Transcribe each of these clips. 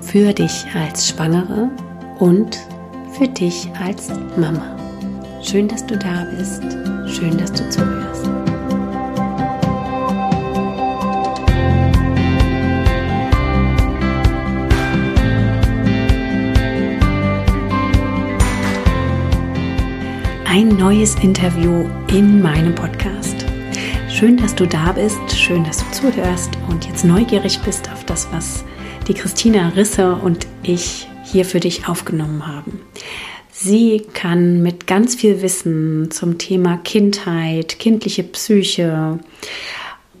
für dich als Schwangere und für dich als Mama. Schön, dass du da bist. Schön, dass du zuhörst. Ein neues Interview in meinem Podcast. Schön, dass du da bist, schön, dass du zuhörst und jetzt neugierig bist auf das, was die Christina Risse und ich hier für dich aufgenommen haben. Sie kann mit ganz viel Wissen zum Thema Kindheit, kindliche Psyche,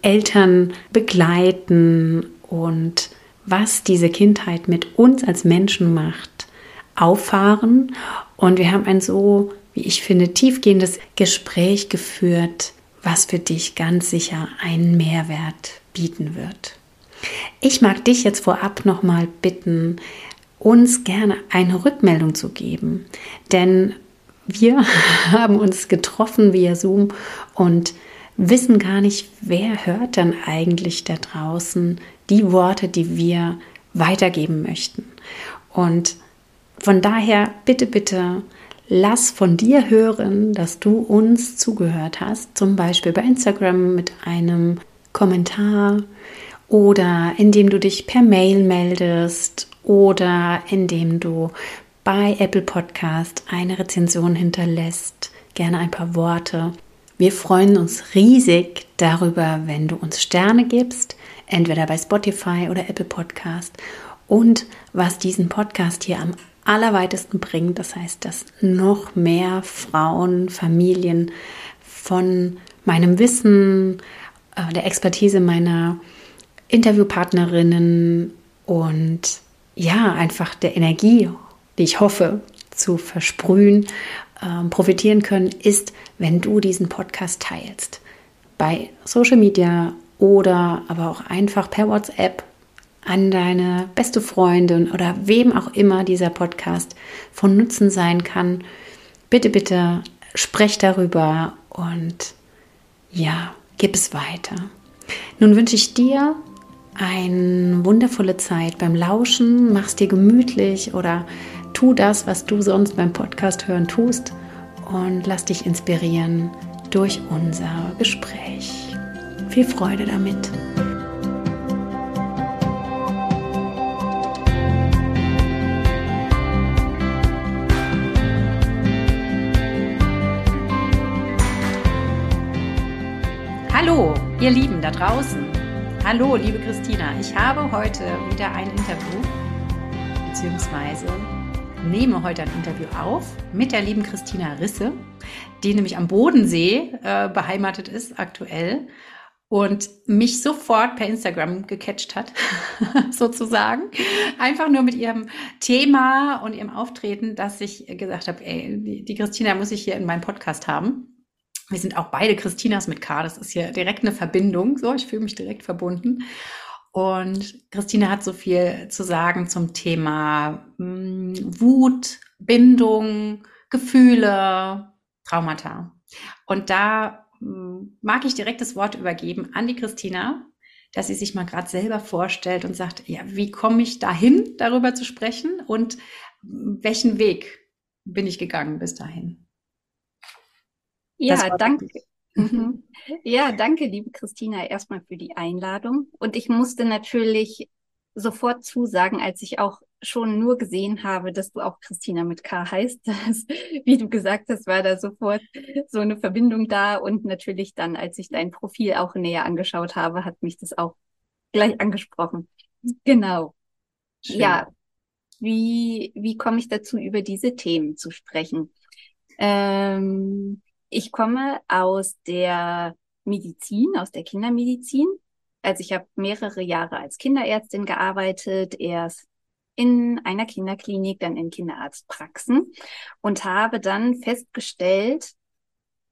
Eltern begleiten und was diese Kindheit mit uns als Menschen macht, auffahren. Und wir haben ein so, wie ich finde, tiefgehendes Gespräch geführt, was für dich ganz sicher einen Mehrwert bieten wird. Ich mag dich jetzt vorab nochmal bitten, uns gerne eine Rückmeldung zu geben, denn wir haben uns getroffen via Zoom und wissen gar nicht, wer hört dann eigentlich da draußen die Worte, die wir weitergeben möchten. Und von daher bitte, bitte, lass von dir hören, dass du uns zugehört hast, zum Beispiel bei Instagram mit einem Kommentar, oder indem du dich per Mail meldest oder indem du bei Apple Podcast eine Rezension hinterlässt, gerne ein paar Worte. Wir freuen uns riesig darüber, wenn du uns Sterne gibst, entweder bei Spotify oder Apple Podcast. Und was diesen Podcast hier am allerweitesten bringt, das heißt, dass noch mehr Frauen, Familien von meinem Wissen, äh, der Expertise meiner Interviewpartnerinnen und ja, einfach der Energie, die ich hoffe zu versprühen, ähm, profitieren können, ist, wenn du diesen Podcast teilst. Bei Social Media oder aber auch einfach per WhatsApp an deine beste Freundin oder wem auch immer dieser Podcast von Nutzen sein kann. Bitte, bitte sprech darüber und ja, gib es weiter. Nun wünsche ich dir eine wundervolle Zeit beim Lauschen. Mach's dir gemütlich oder tu das, was du sonst beim Podcast hören tust und lass dich inspirieren durch unser Gespräch. Viel Freude damit. Hallo, ihr Lieben da draußen. Hallo, liebe Christina. Ich habe heute wieder ein Interview, beziehungsweise nehme heute ein Interview auf mit der lieben Christina Risse, die nämlich am Bodensee äh, beheimatet ist aktuell und mich sofort per Instagram gecatcht hat, sozusagen. Einfach nur mit ihrem Thema und ihrem Auftreten, dass ich gesagt habe, ey, die, die Christina muss ich hier in meinem Podcast haben. Wir sind auch beide Christinas mit K. Das ist hier direkt eine Verbindung. So, ich fühle mich direkt verbunden. Und Christina hat so viel zu sagen zum Thema mh, hm, Wut, Bindung, Gefühle, Traumata. Und da mh, hm, mag ich direkt das Wort übergeben an die Christina, dass sie sich mal gerade selber vorstellt und sagt, ja, wie komme ich dahin, darüber zu sprechen und welchen Weg bin ich gegangen bis dahin? Ja, danke. Mhm. Ja, danke, liebe Christina, erstmal für die Einladung. Und ich musste natürlich sofort zusagen, als ich auch schon nur gesehen habe, dass du auch Christina mit K heißt. Dass, wie du gesagt hast, war da sofort so eine Verbindung da. Und natürlich dann, als ich dein Profil auch näher angeschaut habe, hat mich das auch gleich angesprochen. Genau. Schön. Ja, wie, wie komme ich dazu, über diese Themen zu sprechen? Ähm, ich komme aus der Medizin, aus der Kindermedizin. Also ich habe mehrere Jahre als Kinderärztin gearbeitet, erst in einer Kinderklinik, dann in Kinderarztpraxen und habe dann festgestellt,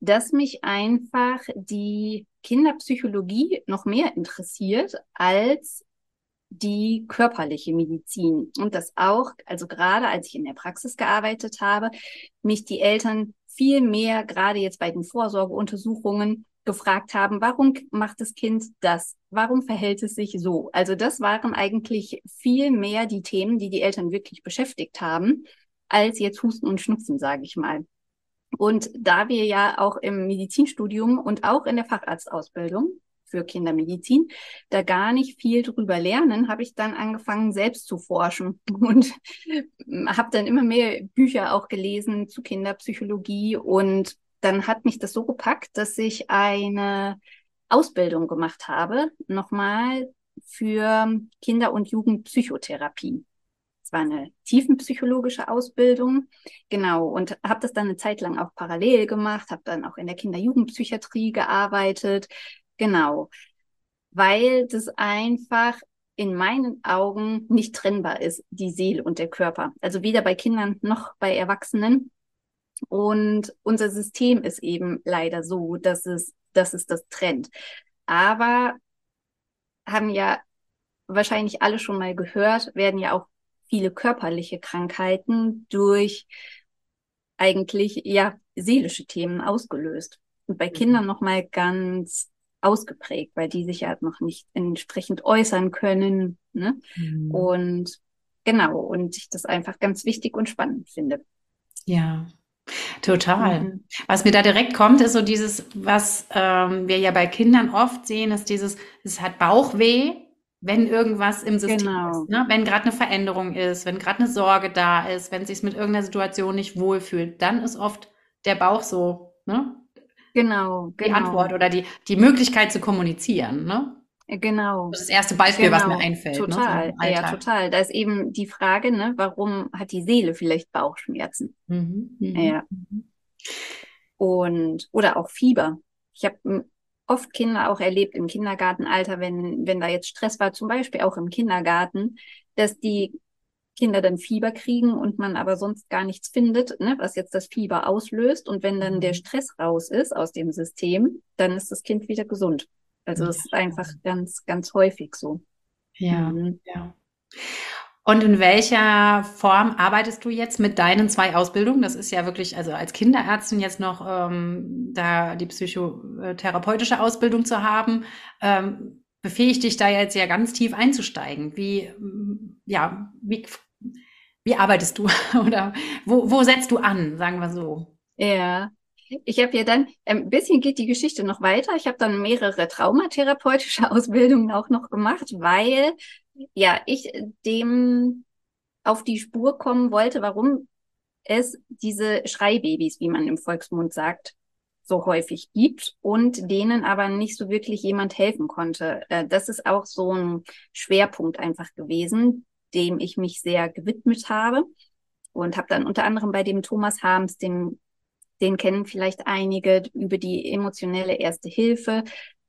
dass mich einfach die Kinderpsychologie noch mehr interessiert als die körperliche Medizin. Und das auch, also gerade als ich in der Praxis gearbeitet habe, mich die Eltern viel mehr, gerade jetzt bei den Vorsorgeuntersuchungen, gefragt haben, warum macht das Kind das? Warum verhält es sich so? Also das waren eigentlich viel mehr die Themen, die die Eltern wirklich beschäftigt haben, als jetzt Husten und Schnupfen, sage ich mal. Und da wir ja auch im Medizinstudium und auch in der Facharztausbildung für Kindermedizin da gar nicht viel drüber lernen, habe ich dann angefangen, selbst zu forschen und habe dann immer mehr Bücher auch gelesen zu Kinderpsychologie und dann hat mich das so gepackt, dass ich eine Ausbildung gemacht habe, nochmal für Kinder- und Jugendpsychotherapie. Es war eine tiefenpsychologische Ausbildung, genau, und habe das dann eine Zeit lang auch parallel gemacht, habe dann auch in der Kinder-Jugendpsychiatrie gearbeitet, genau, weil das einfach in meinen Augen nicht trennbar ist, die Seele und der Körper. Also weder bei Kindern noch bei Erwachsenen. Und unser System ist eben leider so, dass es, dass es das trennt. Aber haben ja wahrscheinlich alle schon mal gehört, werden ja auch viele körperliche Krankheiten durch eigentlich ja seelische Themen ausgelöst. Und bei mhm. Kindern nochmal ganz ausgeprägt, weil die sich ja noch nicht entsprechend äußern können. Ne? Mhm. Und genau, und ich das einfach ganz wichtig und spannend finde. Ja, Total. Mhm. Was mir da direkt kommt, ist so dieses, was ähm, wir ja bei Kindern oft sehen, ist dieses, es hat Bauchweh, wenn irgendwas im System genau. ist. Ne? Wenn gerade eine Veränderung ist, wenn gerade eine Sorge da ist, wenn sich mit irgendeiner Situation nicht wohlfühlt, dann ist oft der Bauch so, ne? Genau, die genau. Antwort oder die, die Möglichkeit zu kommunizieren, ne? Genau. Das ist das erste Beispiel, genau. was mir einfällt. Ne, total, ne, ja, total. Da ist eben die Frage, ne, warum hat die Seele vielleicht Bauchschmerzen? Mhm. Mhm. Ja. Mhm. Und, oder auch Fieber. Ich habe oft Kinder auch erlebt im Kindergartenalter, wenn, wenn da jetzt Stress war, zum Beispiel auch im Kindergarten, dass die Kinder dann Fieber kriegen und man aber sonst gar nichts findet, ne, was jetzt das Fieber auslöst. Und wenn dann der mhm. Stress raus ist aus dem System, dann ist das Kind wieder gesund. Also es ist einfach ganz, ganz häufig so. Ja, mhm. ja. Und in welcher Form arbeitest du jetzt mit deinen zwei Ausbildungen? Das ist ja wirklich, also als Kinderärztin jetzt noch ähm, da die psychotherapeutische Ausbildung zu haben, ähm, befähigt dich da jetzt ja ganz tief einzusteigen. Wie, ja, wie, wie arbeitest du oder wo, wo setzt du an, sagen wir so? Ja, ich habe ja dann, ein ähm, bisschen geht die Geschichte noch weiter. Ich habe dann mehrere traumatherapeutische Ausbildungen auch noch gemacht, weil ja ich dem auf die Spur kommen wollte, warum es diese Schreibabys, wie man im Volksmund sagt, so häufig gibt und denen aber nicht so wirklich jemand helfen konnte. Äh, das ist auch so ein Schwerpunkt einfach gewesen, dem ich mich sehr gewidmet habe und habe dann unter anderem bei dem Thomas Harms, dem den kennen vielleicht einige über die emotionelle Erste Hilfe.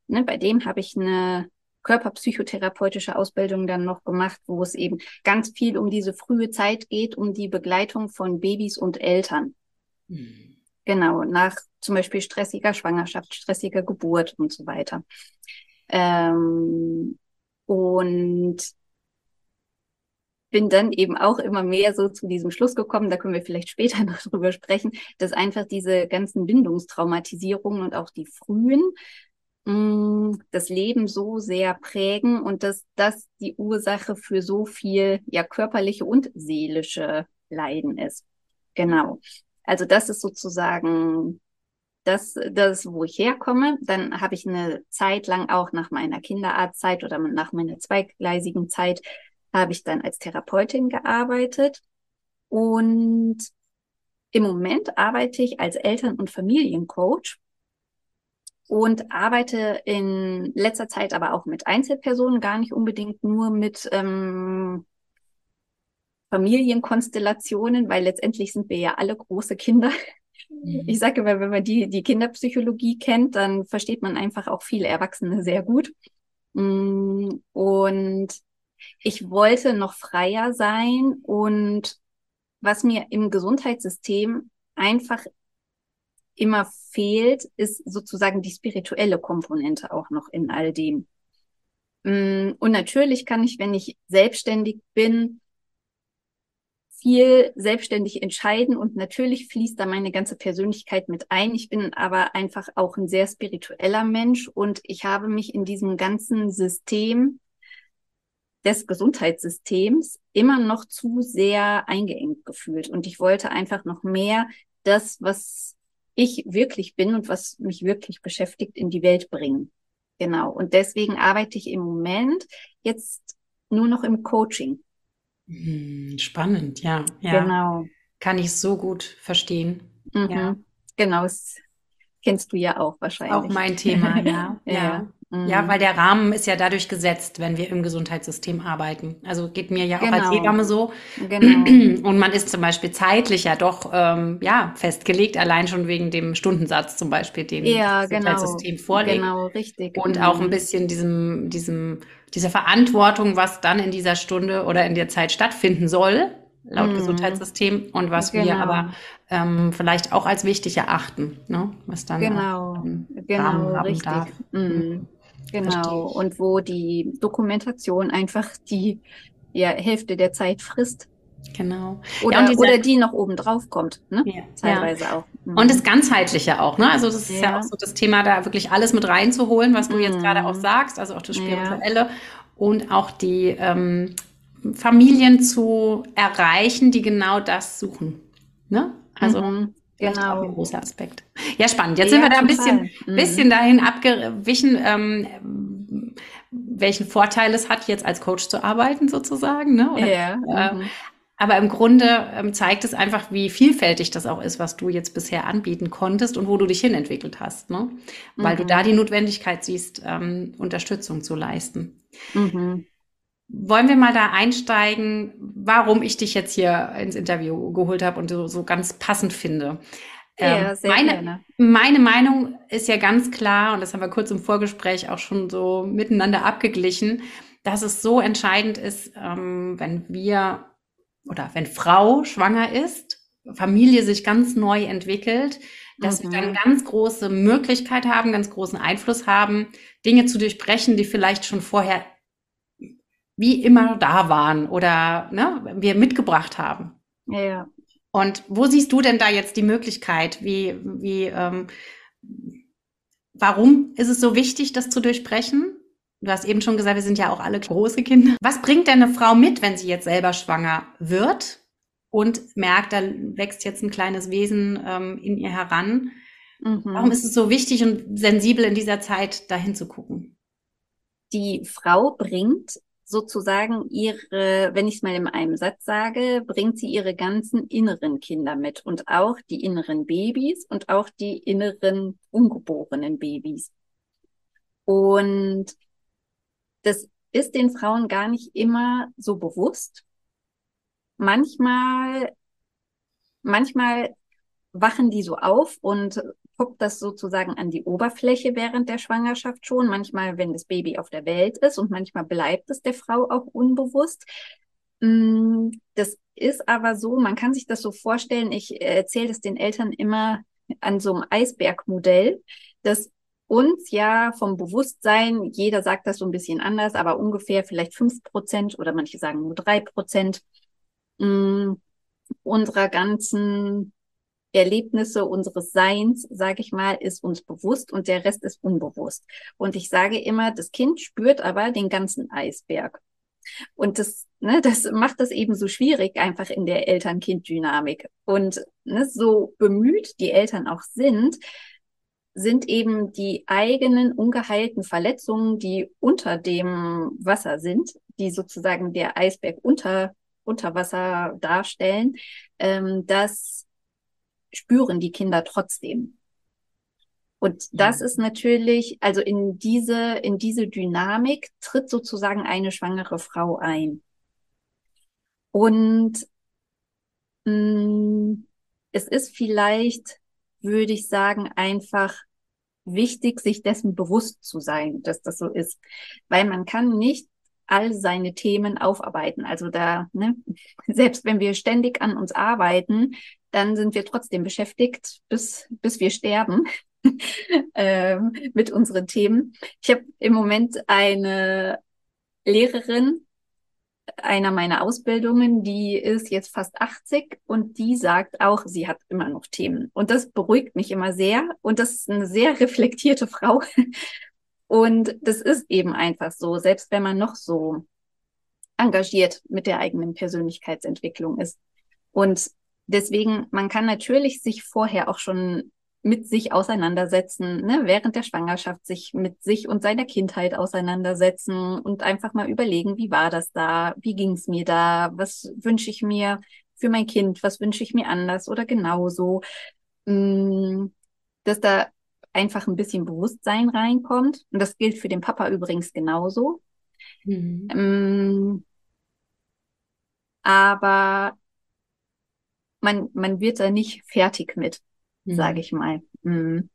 Ne, bei dem habe ich eine körperpsychotherapeutische Ausbildung dann noch gemacht, wo es eben ganz viel um diese frühe Zeit geht, um die Begleitung von Babys und Eltern. Mhm. Genau, nach zum Beispiel stressiger Schwangerschaft, stressiger Geburt und so weiter. Ähm, und bin dann eben auch immer mehr so zu diesem Schluss gekommen, da können wir vielleicht später noch drüber sprechen, dass einfach diese ganzen Bindungstraumatisierungen und auch die frühen mh, mm, das Leben so sehr prägen und dass das die Ursache für so viel ja körperliche und seelische Leiden ist. Genau. Also das ist sozusagen das, das, wo ich herkomme. Dann habe ich eine Zeit lang auch nach meiner Kinderarztzeit oder nach meiner zweigleisigen Zeit habe ich dann als Therapeutin gearbeitet und im Moment arbeite ich als Eltern- und Familiencoach und arbeite in letzter Zeit aber auch mit Einzelpersonen, gar nicht unbedingt nur mit ähm, Familienkonstellationen, weil letztendlich sind wir ja alle große Kinder. Mhm. Ich sage immer, wenn man die, die Kinderpsychologie kennt, dann versteht man einfach auch viele Erwachsene sehr gut. Mm, und ich wollte noch freier sein und was mir im Gesundheitssystem einfach immer fehlt, ist sozusagen die spirituelle Komponente auch noch in all dem. Mm, und natürlich kann ich, wenn ich selbstständig bin, viel selbstständig entscheiden und natürlich fließt da meine ganze Persönlichkeit mit ein. Ich bin aber einfach auch ein sehr spiritueller Mensch und ich habe mich in diesem ganzen System des Gesundheitssystems immer noch zu sehr eingeengt gefühlt und ich wollte einfach noch mehr das, was ich wirklich bin und was mich wirklich beschäftigt, in die Welt bringen. Genau. Und deswegen arbeite ich im Moment jetzt nur noch im Coaching. Hm, spannend, ja. ja. Genau. Kann ich so gut verstehen. Mhm. Ja. Genau, das kennst du ja auch wahrscheinlich. Auch mein Thema, ja. ja. ja. Ja, mhm. weil der Rahmen ist ja dadurch gesetzt, wenn wir im Gesundheitssystem arbeiten. Also geht mir ja auch als genau. Hebamme so. Genau. Und man ist zum Beispiel zeitlich ja doch ähm, ja festgelegt, allein schon wegen dem Stundensatz zum Beispiel, den ja, das genau. Gesundheitssystem vorlegt. Genau, richtig. Und mhm. auch ein bisschen diesem, diesem, dieser Verantwortung, was dann in dieser Stunde oder in der Zeit stattfinden soll, laut mhm. Gesundheitssystem und was genau. wir aber ähm, vielleicht auch als wichtig erachten, ne? was dann genau, genau, richtig. Mhm. Mhm. Genau. Und wo die Dokumentation einfach die ja, Hälfte der Zeit frisst. Genau. Oder, ja, dieser, oder die noch oben drauf kommt, ne? Ja, Teilweise ja. auch. Mhm. Und das Ganzheitliche auch, ne? Also das ist ja. ja. auch so das Thema, da wirklich alles mit reinzuholen, was du mhm. jetzt gerade auch sagst, also auch das Spirituelle und auch die ähm, Familien zu erreichen, die genau das suchen. Ne? Also mhm. Genau. Ein großer Aspekt. Ja, spannend. Jetzt ja, sind wir da ein bisschen, mhm. bisschen dahin abgewichen, ähm, welchen Vorteil es hat, jetzt als Coach zu arbeiten, sozusagen. Ne? Oder, ja. Äh, mhm. aber im Grunde ähm, zeigt es einfach, wie vielfältig das auch ist, was du jetzt bisher anbieten konntest und wo du dich hinentwickelt hast. Ne? Weil mhm. du da die Notwendigkeit siehst, ähm, Unterstützung zu leisten. Mhm. Wollen wir mal da einsteigen, warum ich dich jetzt hier ins Interview geholt habe und so, so ganz passend finde? Ja, ähm, sehr meine, gerne. meine Meinung ist ja ganz klar, und das haben wir kurz im Vorgespräch auch schon so miteinander abgeglichen, dass es so entscheidend ist, ähm, wenn wir oder wenn Frau schwanger ist, Familie sich ganz neu entwickelt, dass mhm. wir dann ganz große Möglichkeit haben, ganz großen Einfluss haben, Dinge zu durchbrechen, die vielleicht schon vorher wie immer da waren oder ne, wir mitgebracht haben. Ja. Und wo siehst du denn da jetzt die Möglichkeit? Wie, wie, ähm, warum ist es so wichtig, das zu durchbrechen? Du hast eben schon gesagt, wir sind ja auch alle große Kinder. Was bringt denn eine Frau mit, wenn sie jetzt selber schwanger wird und merkt, da wächst jetzt ein kleines Wesen ähm, in ihr heran? Mhm. Warum ist es so wichtig und sensibel in dieser Zeit dahin zu gucken? Die Frau bringt sozusagen ihre, wenn ich es mal in einem Satz sage, bringt sie ihre ganzen inneren Kinder mit und auch die inneren Babys und auch die inneren ungeborenen Babys. Und das ist den Frauen gar nicht immer so bewusst. Manchmal, manchmal wachen die so auf und guckt das sozusagen an die Oberfläche während der Schwangerschaft schon, manchmal, wenn das Baby auf der Welt ist und manchmal bleibt es der Frau auch unbewusst. Mm, das ist aber so, man kann sich das so vorstellen, ich erzähle das den Eltern immer an so einem Eisbergmodell, dass uns ja vom Bewusstsein, jeder sagt das so ein bisschen anders, aber ungefähr vielleicht fünf Prozent oder manche sagen nur drei Prozent mm, unserer ganzen Erlebnisse unseres Seins, sage ich mal, ist uns bewusst und der Rest ist unbewusst. Und ich sage immer, das Kind spürt aber den ganzen Eisberg. Und das, ne, das macht das eben so schwierig einfach in der Eltern-Kind-Dynamik. Und ne, so bemüht die Eltern auch sind, sind eben die eigenen ungeheilten Verletzungen, die unter dem Wasser sind, die sozusagen der Eisberg unter, unter Wasser darstellen, ähm, dass spüren die Kinder trotzdem. Und das ja. ist natürlich, also in diese, in diese Dynamik tritt sozusagen eine schwangere Frau ein. Und mh, mm, es ist vielleicht, würde ich sagen, einfach wichtig, sich dessen bewusst zu sein, dass das so ist. Weil man kann nicht all seine Themen aufarbeiten. Also da, ne, selbst wenn wir ständig an uns arbeiten, dann sind wir trotzdem beschäftigt, bis, bis wir sterben ähm, mit unseren Themen. Ich habe im Moment eine Lehrerin einer meiner Ausbildungen, die ist jetzt fast 80 und die sagt auch, sie hat immer noch Themen. Und das beruhigt mich immer sehr. Und das ist eine sehr reflektierte Frau. Und das ist eben einfach so, selbst wenn man noch so engagiert mit der eigenen Persönlichkeitsentwicklung ist. Und deswegen, man kann natürlich sich vorher auch schon mit sich auseinandersetzen, ne? während der Schwangerschaft sich mit sich und seiner Kindheit auseinandersetzen und einfach mal überlegen, wie war das da, wie ging es mir da, was wünsche ich mir für mein Kind, was wünsche ich mir anders oder genauso, mm, dass da einfach ein bisschen Bewusstsein reinkommt. Und das gilt für den Papa übrigens genauso. Mhm. Ähm, aber man, man wird da nicht fertig mit mhm. sage ich mal. Mhm.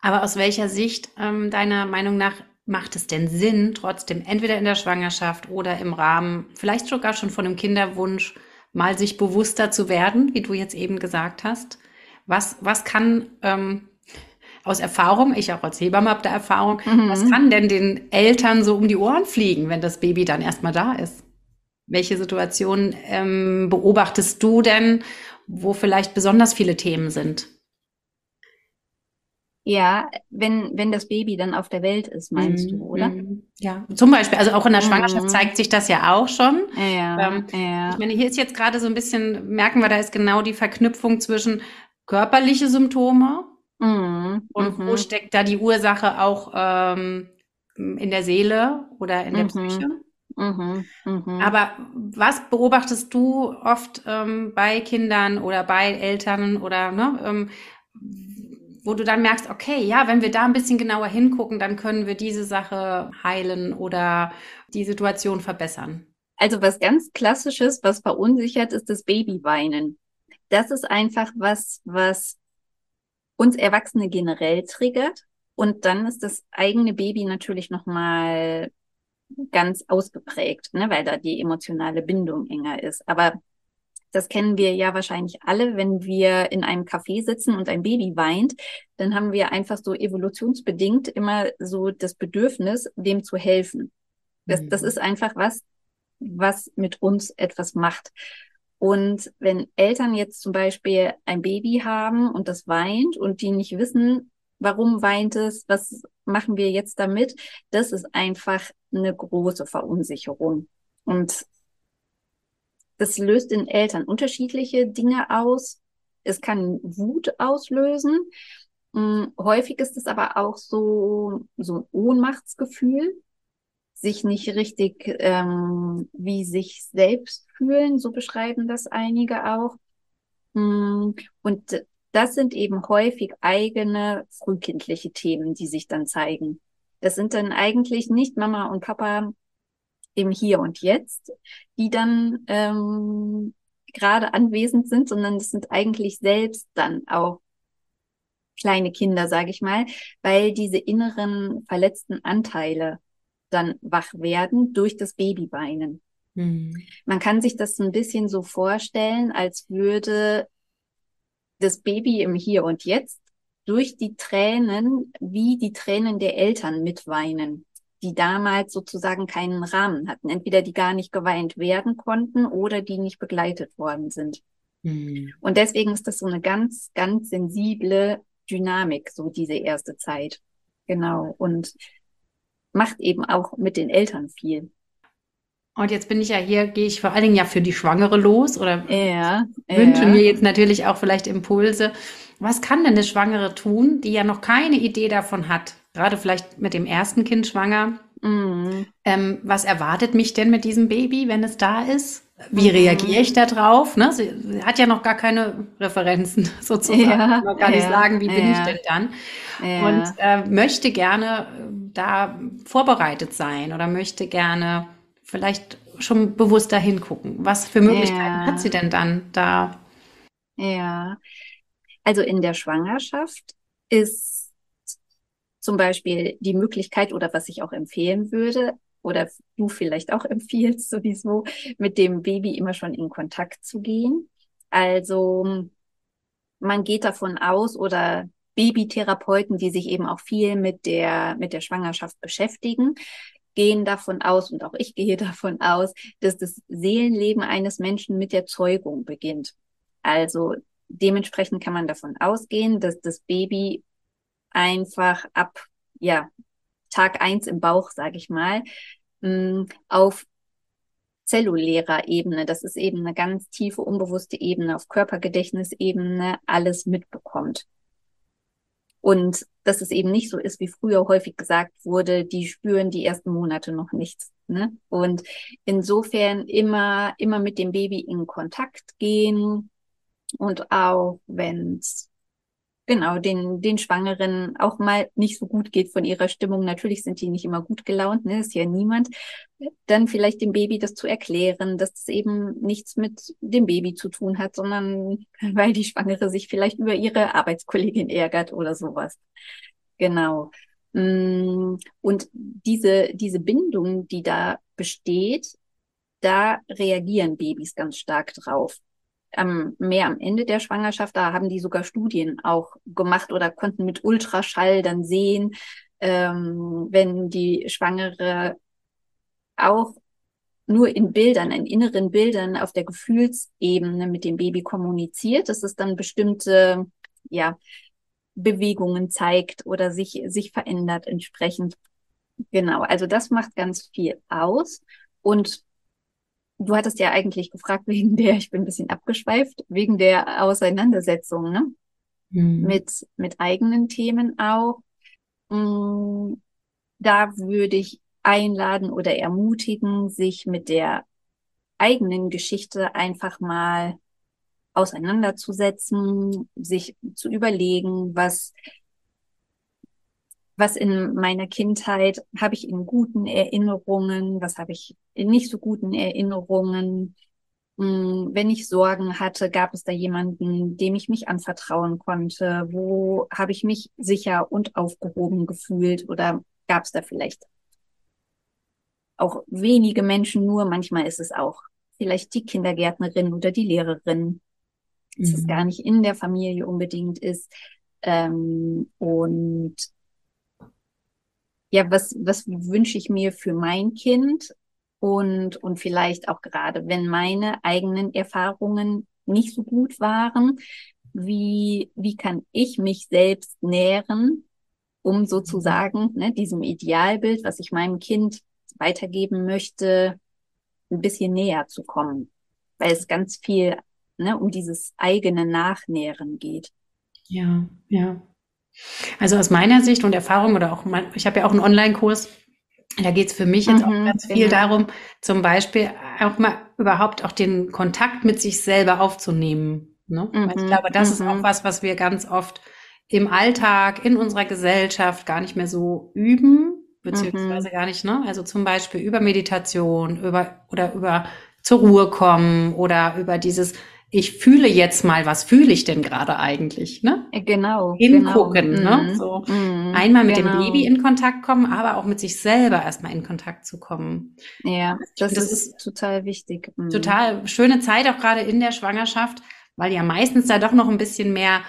Aber aus welcher Sicht ähm, deiner Meinung nach macht es denn Sinn, trotzdem entweder in der Schwangerschaft oder im Rahmen, vielleicht sogar schon von einem Kinderwunsch, mal sich bewusster zu werden, wie du jetzt eben gesagt hast? Was, was kann ähm, aus Erfahrung, ich auch als Hebamme habe da Erfahrung, mhm. was kann denn den Eltern so um die Ohren fliegen, wenn das Baby dann erstmal da ist? Welche Situationen ähm, beobachtest du denn, wo vielleicht besonders viele Themen sind? Ja, wenn, wenn das Baby dann auf der Welt ist, meinst mm, du, oder? Mm, ja, zum Beispiel, also auch in der Schwangerschaft mm. zeigt sich das ja auch schon. Ja, ähm, ja. Ich meine, hier ist jetzt gerade so ein bisschen, merken wir, da ist genau die Verknüpfung zwischen körperliche Symptome mm, und wo steckt da die Ursache auch ähm, in der Seele oder in der. Psyche. Mhm, mh. Aber was beobachtest du oft ähm, bei Kindern oder bei Eltern oder ne, ähm, wo du dann merkst, okay, ja, wenn wir da ein bisschen genauer hingucken, dann können wir diese Sache heilen oder die Situation verbessern. Also was ganz klassisches, was verunsichert, ist das Babyweinen. Das ist einfach was, was uns Erwachsene generell triggert. Und dann ist das eigene Baby natürlich nochmal ganz ausgeprägt, ne, weil da die emotionale Bindung enger ist. Aber das kennen wir ja wahrscheinlich alle, wenn wir in einem Café sitzen und ein Baby weint, dann haben wir einfach so evolutionsbedingt immer so das Bedürfnis, dem zu helfen. Das, mhm. das ist einfach was, was mit uns etwas macht. Und wenn Eltern jetzt zum Beispiel ein Baby haben und das weint und die nicht wissen, warum weint es, was machen wir jetzt damit, das ist einfach eine große Verunsicherung. Und das löst in Eltern unterschiedliche Dinge aus. Es kann Wut auslösen. Hm, häufig ist es aber auch so, so ein Ohnmachtsgefühl, sich nicht richtig ähm, wie sich selbst fühlen, so beschreiben das einige auch. Hm, und das sind eben häufig eigene frühkindliche Themen, die sich dann zeigen. Das sind dann eigentlich nicht Mama und Papa im Hier und Jetzt, die dann ähm, gerade anwesend sind, sondern es sind eigentlich selbst dann auch kleine Kinder, sage ich mal, weil diese inneren verletzten Anteile dann wach werden durch das Babyweinen. Mhm. Man kann sich das ein bisschen so vorstellen, als würde das Baby im Hier und Jetzt durch die Tränen wie die Tränen der Eltern mitweinen die damals sozusagen keinen Rahmen hatten. Entweder die gar nicht geweint werden konnten oder die nicht begleitet worden sind. Mhm. Und deswegen ist das so eine ganz, ganz sensible Dynamik, so diese erste Zeit. Genau. Und macht eben auch mit den Eltern viel. Und jetzt bin ich ja hier, gehe ich vor allen Dingen ja für die Schwangere los oder ja, wünsche ja. mir jetzt natürlich auch vielleicht Impulse. Was kann denn eine Schwangere tun, die ja noch keine Idee davon hat, gerade vielleicht mit dem ersten Kind schwanger. Mhm. Ähm, was erwartet mich denn mit diesem Baby, wenn es da ist? Wie mhm. reagiere ich da drauf? Ne? Sie, hat ja noch gar keine Referenzen sozusagen. Ja, noch gar ja, nicht sagen, wie bin ich denn dann? Und äh, möchte gerne äh, da vorbereitet sein oder möchte gerne vielleicht schon bewusster hingucken. Was für Möglichkeiten hat sie denn dann da? Ja, also in der Schwangerschaft ist zum Beispiel die Möglichkeit oder was ich auch empfehlen würde, oder du vielleicht auch empfiehlst sowieso, mit dem Baby immer schon in Kontakt zu gehen. Also man geht davon aus oder Babytherapeuten, die sich eben auch viel mit der, mit der Schwangerschaft beschäftigen, gehen davon aus, und auch ich gehe davon aus, dass das Seelenleben eines Menschen mit der Zeugung beginnt. Also dementsprechend kann man davon ausgehen, dass das Baby einfach ab, ja, Tag eins im Bauch, sage ich mal, mm, auf zellulärer Ebene, das ist eben eine ganz tiefe, unbewusste Ebene, auf Körpergedächtnisebene alles mitbekommt. Und dass es eben nicht so ist, wie früher häufig gesagt wurde, die spüren die ersten Monate noch nichts. Ne? Und insofern immer, immer mit dem Baby in Kontakt gehen und auch wenn es genau den, den Schwangeren auch mal nicht so gut geht von ihrer Stimmung. Natürlich sind die nicht immer gut gelaunt, ne? ist ja niemand. Dann vielleicht dem Baby das zu erklären, dass es eben nichts mit dem Baby zu tun hat, sondern weil die Schwangere sich vielleicht über ihre Arbeitskollegin ärgert oder sowas. Genau. Mm, und diese, diese Bindung, die da besteht, da reagieren Babys ganz stark drauf ähm, mehr am Ende der Schwangerschaft. Da haben die sogar Studien auch gemacht oder konnten mit Ultraschall dann sehen, ähm, wenn die Schwangere auch nur in Bildern, in inneren Bildern auf der Gefühlsebene mit dem Baby kommuniziert, dass es dann bestimmte, ja, Bewegungen zeigt oder sich, sich verändert entsprechend. Genau. Also das macht ganz viel aus. Und Du hattest ja eigentlich gefragt wegen der, ich bin ein bisschen abgeschweift, wegen der Auseinandersetzung, ne? Mhm. Mit, mit eigenen Themen auch. Mm, da würde ich einladen oder ermutigen, sich mit der eigenen Geschichte einfach mal auseinanderzusetzen, sich zu überlegen, was was in meiner Kindheit habe ich in guten Erinnerungen, was habe ich nicht so guten Erinnerungen. Hm, wenn ich Sorgen hatte, gab es da jemanden, dem ich mich anvertrauen konnte? Wo habe ich mich sicher und aufgehoben gefühlt? Oder gab es da vielleicht auch wenige Menschen nur? Manchmal ist es auch vielleicht die Kindergärtnerin oder die Lehrerin, dass mhm. es gar nicht in der Familie unbedingt ist. Ähm, und ja, was, was wünsche ich mir für mein Kind? Und, und vielleicht auch gerade, wenn meine eigenen Erfahrungen nicht so gut waren, wie, wie kann ich mich selbst nähren, um sozusagen ne, diesem Idealbild, was ich meinem Kind weitergeben möchte, ein bisschen näher zu kommen. Weil es ganz viel ne, um dieses eigene Nachnähren geht. Ja, ja. Also aus meiner Sicht und Erfahrung oder auch, mein, ich habe ja auch einen Online-Kurs, da geht es für mich jetzt mhm, auch ganz viel genau. darum, zum Beispiel auch mal überhaupt auch den Kontakt mit sich selber aufzunehmen. Ne? Mhm, ich glaube, das ist auch mhm. was, was wir ganz oft im Alltag, in unserer Gesellschaft gar nicht mehr so üben, beziehungsweise mhm. gar nicht, ne? Also zum Beispiel über Meditation, über oder über zur Ruhe kommen oder über dieses ich fühle jetzt mal, was fühle ich denn gerade eigentlich, ne? Äh, genau. Hingucken, genau. ne? Mhm. So mhm. einmal mit genau. dem Baby in Kontakt kommen, aber auch mit sich selber erstmal in Kontakt zu kommen. Ja, das, das ist, ist, total wichtig. Mhm. Total schöne Zeit auch gerade in der Schwangerschaft, weil ja meistens da doch noch ein bisschen mehr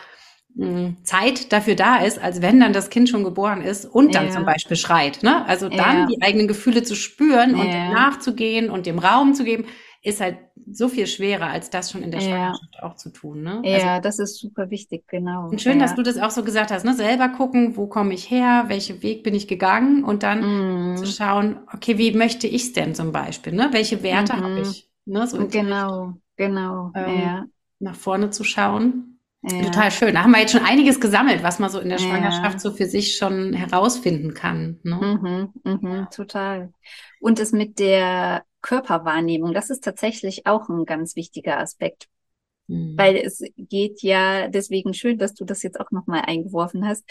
hm, Zeit dafür da ist, als wenn dann das Kind schon geboren ist und dann ja. zum Beispiel schreit. Ne? Also dann ja. die eigenen Gefühle zu spüren und ja. nachzugehen und dem Raum zu geben, ist halt so viel schwerer, als das schon in der Schwangerschaft auch zu tun. Ne? Ja, also, das ist super wichtig, genau. Und schön, ja. dass du das auch so gesagt hast, ne? selber gucken, wo komme ich her, welchen Weg bin ich gegangen und dann mm. zu schauen, okay, wie möchte ich es denn zum Beispiel, ne? welche Werte mm habe ich? Ne? So genau, genau, ähm, ja. Nach vorne zu schauen. Ja. Total schön. Da haben wir jetzt schon einiges gesammelt, was man so in der Schwangerschaft ja. so für sich schon herausfinden kann. Ne? Mhm, mhm, total. Und es mit der Körperwahrnehmung, das ist tatsächlich auch ein ganz wichtiger Aspekt. Mhm. Weil es geht ja, deswegen schön, dass du das jetzt auch nochmal eingeworfen hast,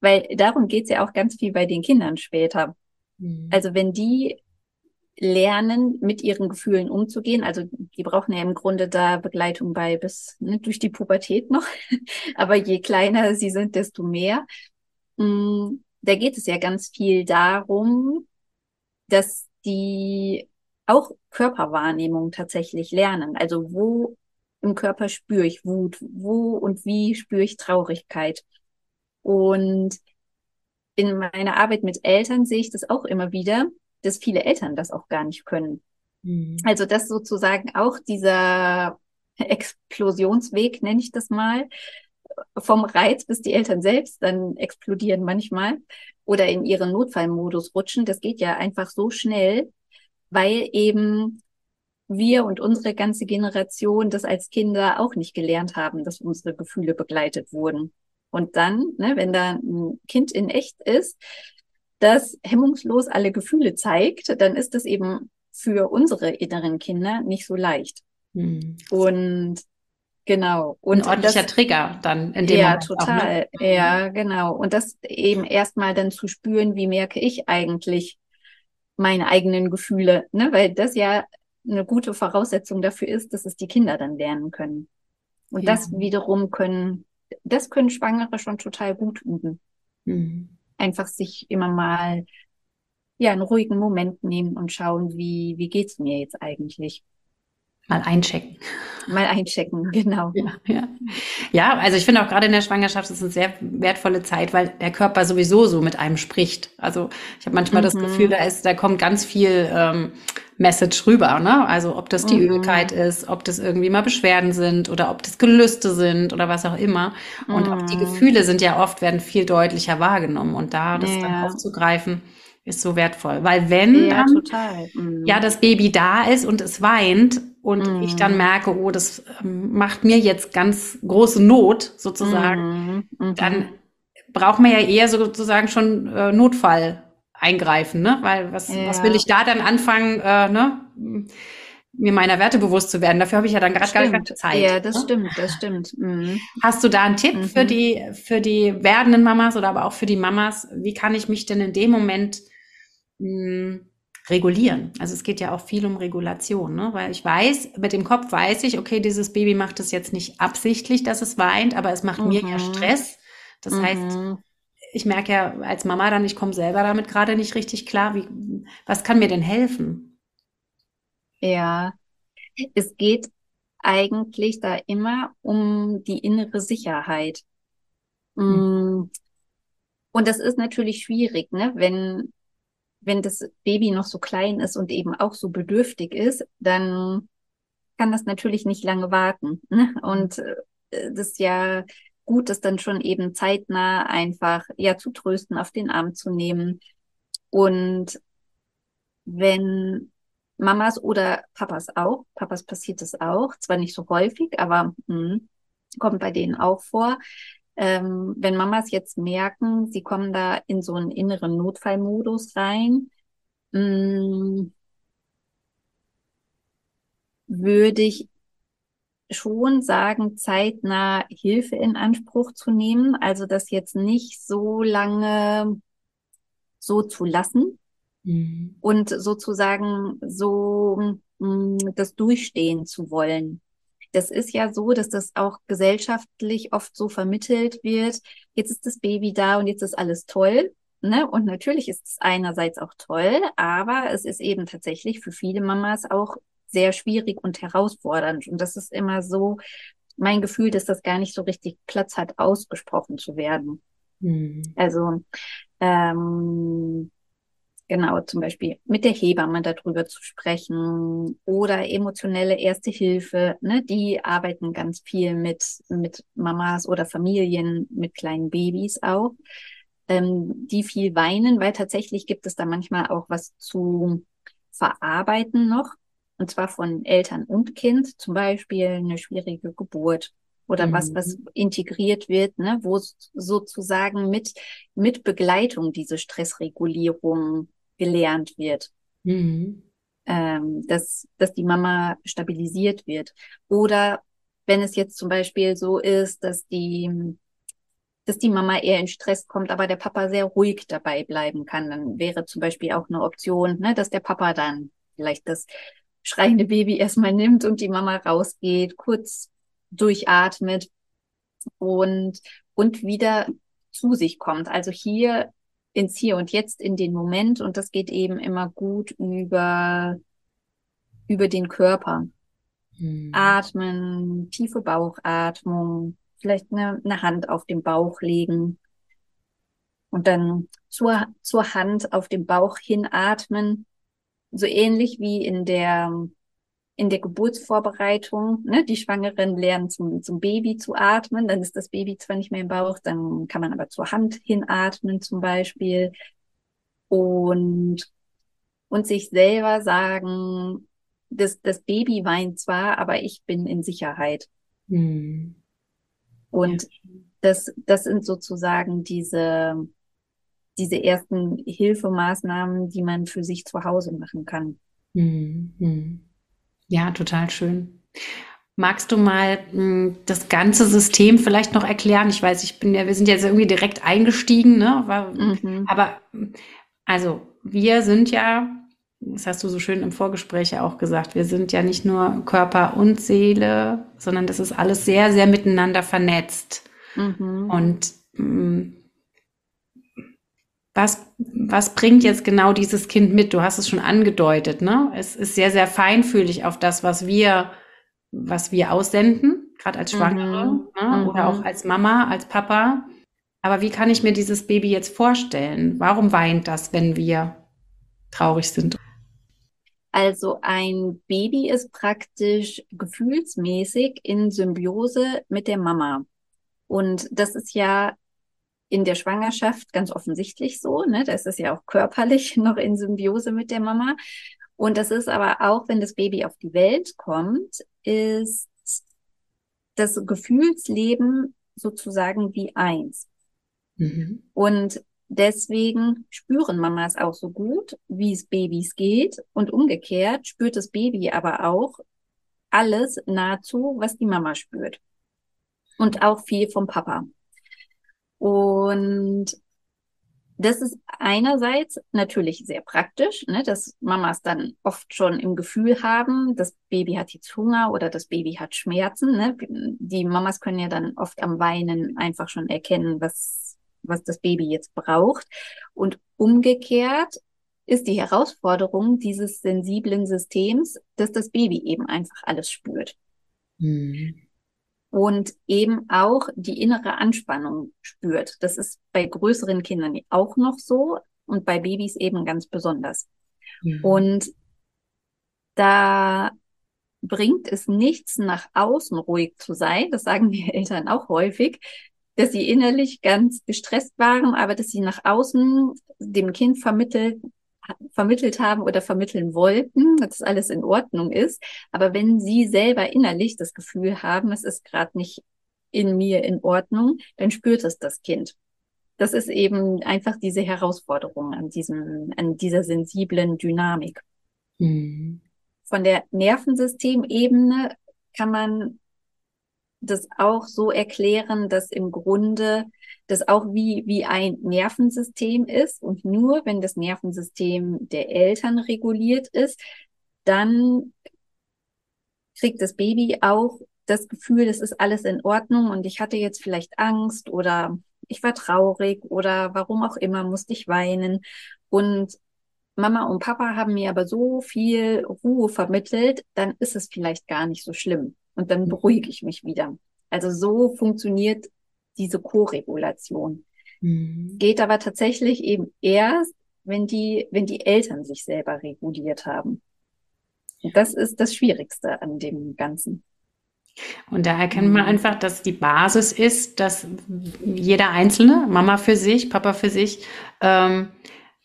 weil darum geht's ja auch ganz viel bei den Kindern später. Mhm. Also wenn die lernen, mit ihren Gefühlen umzugehen. Also die brauchen ja im Grunde da Begleitung bei bis ne, durch die Pubertät noch. Aber je kleiner sie sind, desto mehr. Mm, da geht es ja ganz viel darum, dass die auch Körperwahrnehmung tatsächlich lernen. Also wo im Körper spüre ich Wut, wo und wie spüre ich Traurigkeit. Und in meiner Arbeit mit Eltern sehe ich das auch immer wieder, dass viele Eltern das auch gar nicht können. Mhm. Also dass sozusagen auch dieser Explosionsweg, nenne ich das mal, vom Reiz, bis die Eltern selbst dann explodieren manchmal oder in ihren Notfallmodus rutschen. Das geht ja einfach so schnell, weil eben wir und unsere ganze Generation das als Kinder auch nicht gelernt haben, dass unsere Gefühle begleitet wurden. Und dann, ne, wenn da ein Kind in echt ist, das hemmungslos alle Gefühle zeigt, dann ist das eben für unsere inneren Kinder nicht so leicht. Hm. Und genau. Und ein ordentlicher das, Trigger dann in dem Ja, Moment total. Auch, ne? Ja, genau. Und das eben erstmal dann zu spüren, wie merke ich eigentlich meine eigenen Gefühle, ne? Weil das ja eine gute Voraussetzung dafür ist, dass es die Kinder dann lernen können. Und ja. das wiederum können, das können Schwangere schon total gut üben. Mhm. Einfach sich immer mal ja einen ruhigen Moment nehmen und schauen, wie wie geht's mir jetzt eigentlich. Mal einchecken. Mal einchecken, genau. Ja, ja. ja also ich finde auch gerade in der Schwangerschaft ist es eine sehr wertvolle Zeit, weil der Körper sowieso so mit einem spricht. Also ich habe manchmal mhm. das Gefühl, da ist, da kommt ganz viel ähm, Message rüber, ne? Also ob das die mhm. Übelkeit ist, ob das irgendwie mal Beschwerden sind oder ob das Gelüste sind oder was auch immer. Und mhm. auch die mhm. Gefühle sind ja oft, werden viel deutlicher wahrgenommen. Und da das ja. dann aufzugreifen, ist so wertvoll. Weil wenn ja, dann mhm. ja das Baby da ist und es weint und mhm. ich dann merke, oh, das ähm, macht mir jetzt ganz große Not sozusagen, mhm. mhm. dann braucht man ja eher sozusagen schon äh, Notfall eingreifen, ne? Weil was, ja. was will ich da dann anfangen, äh, ne? mir meiner Werte bewusst zu werden. Dafür habe ich ja dann gerade gar keine Zeit. Ja, das ne? stimmt, das stimmt. Mhm. Hast du da einen Tipp mhm. für die für die werdenden Mamas oder aber auch für die Mamas? Wie kann ich mich denn in dem Moment mh, hm, regulieren. Also es geht ja auch viel um Regulation, ne? weil ich weiß, mit dem Kopf weiß ich, okay, dieses Baby macht es jetzt nicht absichtlich, dass es weint, aber es macht mhm. mir ja mhm. Stress. Das mhm. heißt, ich merke ja als Mama dann, ich komme selber damit gerade nicht richtig klar. Wie, was kann mir denn helfen? Ja, es geht eigentlich da immer um die innere Sicherheit. Mhm. Und das ist natürlich schwierig, ne? wenn wenn das Baby noch so klein ist und eben auch so bedürftig ist, dann kann das natürlich nicht lange warten. Ne? Und äh, das ist ja gut, das dann schon eben zeitnah einfach ja zu trösten, auf den Arm zu nehmen. Und wenn Mamas oder Papas auch, Papas passiert es auch, zwar nicht so häufig, aber mh, hm, kommt bei denen auch vor, ähm, wenn Mamas jetzt merken, sie kommen da in so einen inneren Notfallmodus rein, mh, mm, würde ich schon sagen, zeitnah Hilfe in Anspruch zu nehmen, also das jetzt nicht so lange so zu lassen mhm. und sozusagen so mh, mm, das durchstehen zu wollen das ist ja so, dass das auch gesellschaftlich oft so vermittelt wird. Jetzt ist das Baby da und jetzt ist alles toll. Ne? Und natürlich ist es einerseits auch toll, aber es ist eben tatsächlich für viele Mamas auch sehr schwierig und herausfordernd. Und das ist immer so mein Gefühl, dass das gar nicht so richtig Platz hat, ausgesprochen zu werden. Mhm. Also ähm, Genau, zum Beispiel mit der Hebamme darüber zu sprechen oder emotionelle Erste Hilfe. Ne, die arbeiten ganz viel mit, mit Mamas oder Familien mit kleinen Babys auch, ähm, die viel weinen, weil tatsächlich gibt es da manchmal auch was zu verarbeiten noch. Und zwar von Eltern und Kind, zum Beispiel eine schwierige Geburt oder mhm. was, was integriert wird, ne, wo sozusagen mit, mit Begleitung diese Stressregulierung gelernt wird. Mhm. Ähm, dass, dass die Mama stabilisiert wird. Oder wenn es jetzt zum Beispiel so ist, dass die, dass die Mama eher in Stress kommt, aber der Papa sehr ruhig dabei bleiben kann, dann wäre zum Beispiel auch eine Option, ne, dass der Papa dann vielleicht das schreiende Baby erstmal nimmt und die Mama rausgeht, kurz durchatmet und, und wieder zu sich kommt. Also hier ins Hier und Jetzt, in den Moment. Und das geht eben immer gut über, über den Körper. Hm. Atmen, tiefe Bauchatmung, vielleicht eine, eine Hand auf den Bauch legen und dann zur, zur Hand auf dem Bauch hinatmen, so ähnlich wie in der in der Geburtsvorbereitung, ne, die Schwangeren lernen zum, zum Baby zu atmen, dann ist das Baby zwar nicht mehr im Bauch, dann kann man aber zur Hand hinatmen zum Beispiel und, und sich selber sagen, das, das Baby weint zwar, aber ich bin in Sicherheit. Hm. Und das, das sind sozusagen diese, diese ersten Hilfemaßnahmen, die man für sich zu Hause machen kann. Hm. Hm. Ja, total schön. Magst du mal mh, hm, das ganze System vielleicht noch erklären? Ich weiß, ich bin ja, wir sind jetzt irgendwie direkt eingestiegen, ne? Aber, mhm. aber also wir sind ja, das hast du so schön im Vorgespräch ja auch gesagt, wir sind ja nicht nur Körper und Seele, sondern das ist alles sehr, sehr miteinander vernetzt. Mhm. Und mh, hm, was, was bringt jetzt genau dieses Kind mit? Du hast es schon angedeutet, ne? Es ist sehr, sehr feinfühlig auf das, was wir, was wir aussenden, gerade als Schwangere mhm. ne? oder auch mhm. als Mama, als Papa. Aber wie kann ich mir dieses Baby jetzt vorstellen? Warum weint das, wenn wir traurig sind? Also ein Baby ist praktisch gefühlsmäßig in Symbiose mit der Mama. Und das ist ja in der Schwangerschaft ganz offensichtlich so. Ne? Das ist ja auch körperlich noch in Symbiose mit der Mama. Und das ist aber auch, wenn das Baby auf die Welt kommt, ist das Gefühlsleben sozusagen wie eins. Mhm. Und deswegen spüren Mamas auch so gut, wie es Babys geht. Und umgekehrt spürt das Baby aber auch alles nahezu, was die Mama spürt. Und auch viel vom Papa. Und das ist einerseits natürlich sehr praktisch, ne, dass Mamas dann oft schon im Gefühl haben, das Baby hat jetzt Hunger oder das Baby hat Schmerzen. Ne. Die Mamas können ja dann oft am Weinen einfach schon erkennen, was, was das Baby jetzt braucht. Und umgekehrt ist die Herausforderung dieses sensiblen Systems, dass das Baby eben einfach alles spürt. Mhm und eben auch die innere Anspannung spürt. Das ist bei größeren Kindern auch noch so und bei Babys eben ganz besonders. Ja. Und da bringt es nichts, nach außen ruhig zu sein. Das sagen wir Eltern auch häufig, dass sie innerlich ganz gestresst waren, aber dass sie nach außen dem Kind vermittelt, vermittelt haben oder vermitteln wollten, dass alles in Ordnung ist. Aber wenn sie selber innerlich das Gefühl haben, es ist gerade nicht in mir in Ordnung, dann spürt es das Kind. Das ist eben einfach diese Herausforderung an diesem, an dieser sensiblen Dynamik. Mhm. Von der Nervensystemebene kann man das auch so erklären, dass im Grunde das auch wie, wie ein Nervensystem ist. Und nur wenn das Nervensystem der Eltern reguliert ist, dann kriegt das Baby auch das Gefühl, das ist alles in Ordnung und ich hatte jetzt vielleicht Angst oder ich war traurig oder warum auch immer musste ich weinen. Und Mama und Papa haben mir aber so viel Ruhe vermittelt, dann ist es vielleicht gar nicht so schlimm und dann beruhige ich mich wieder. Also so funktioniert diese Co-Regulation. Mhm. Geht aber tatsächlich eben erst, wenn die, wenn die Eltern sich selber reguliert haben. Und das ist das Schwierigste an dem Ganzen. Und da erkennt man mhm. einfach, dass die Basis ist, dass jeder Einzelne, Mama für sich, Papa für sich, ähm,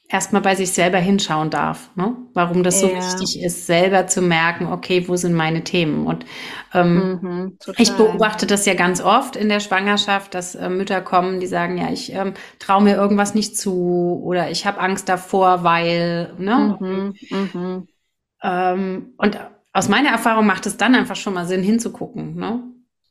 erstmal bei sich selber hinschauen darf, ne? warum das so wichtig ist, selber zu merken, okay, wo sind meine Themen? Und ähm, mhm, ich beobachte das ja ganz oft in der Schwangerschaft, dass äh, Mütter kommen, die sagen, ja, ich ähm, traue mir irgendwas nicht zu oder ich habe Angst davor, weil, ne? Mhm, mhm. Ähm, und aus meiner Erfahrung macht es dann einfach schon mal Sinn, hinzugucken, ne?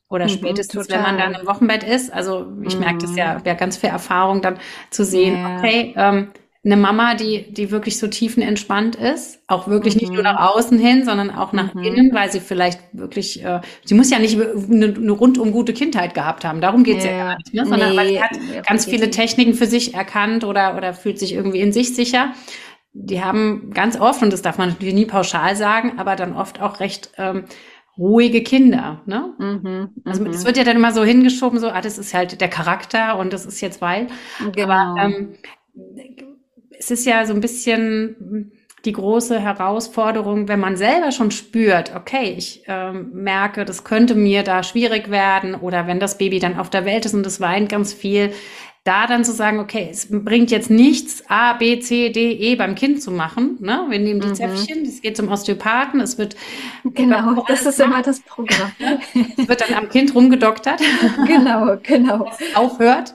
Oder mhm, spätestens, total. wenn man dann im Wochenbett ist. Also ich merke das ja, ja mhm. ganz viel Erfahrung, dann zu sehen, ja. okay, ähm, eine Mama, die, die wirklich so tiefenentspannt ist, auch wirklich mhm. nicht nur mhm. nach außen hin, sondern auch nach mhm. innen, weil sie vielleicht wirklich, äh, sie muss ja nicht eine, eine rundum gute Kindheit gehabt haben, darum geht's ja, ja gar nicht, ne? sondern nee, weil sie hat ja, ganz viele Techniken für sich erkannt oder, oder fühlt sich irgendwie in sich sicher. Die haben ganz oft, und das darf man natürlich nie pauschal sagen, aber dann oft auch recht ähm, ruhige Kinder. Ne? Mhm, also es mhm. wird ja dann immer so hingeschoben, so, ah, das ist halt der Charakter und das ist jetzt weil. Genau. Aber ähm, es ist ja so ein bisschen die große Herausforderung, wenn man selber schon spürt, okay, ich ähm, merke, das könnte mir da schwierig werden oder wenn das Baby dann auf der Welt ist und es weint ganz viel, da dann zu sagen, okay, es bringt jetzt nichts, A, B, C, D, E beim Kind zu machen. Ne? Wir nehmen die mhm. Zäpfchen, es geht zum Osteopathen, es wird. Genau, das ist immer das Programm. es wird dann am Kind rumgedoktert. genau, genau. Aufhört.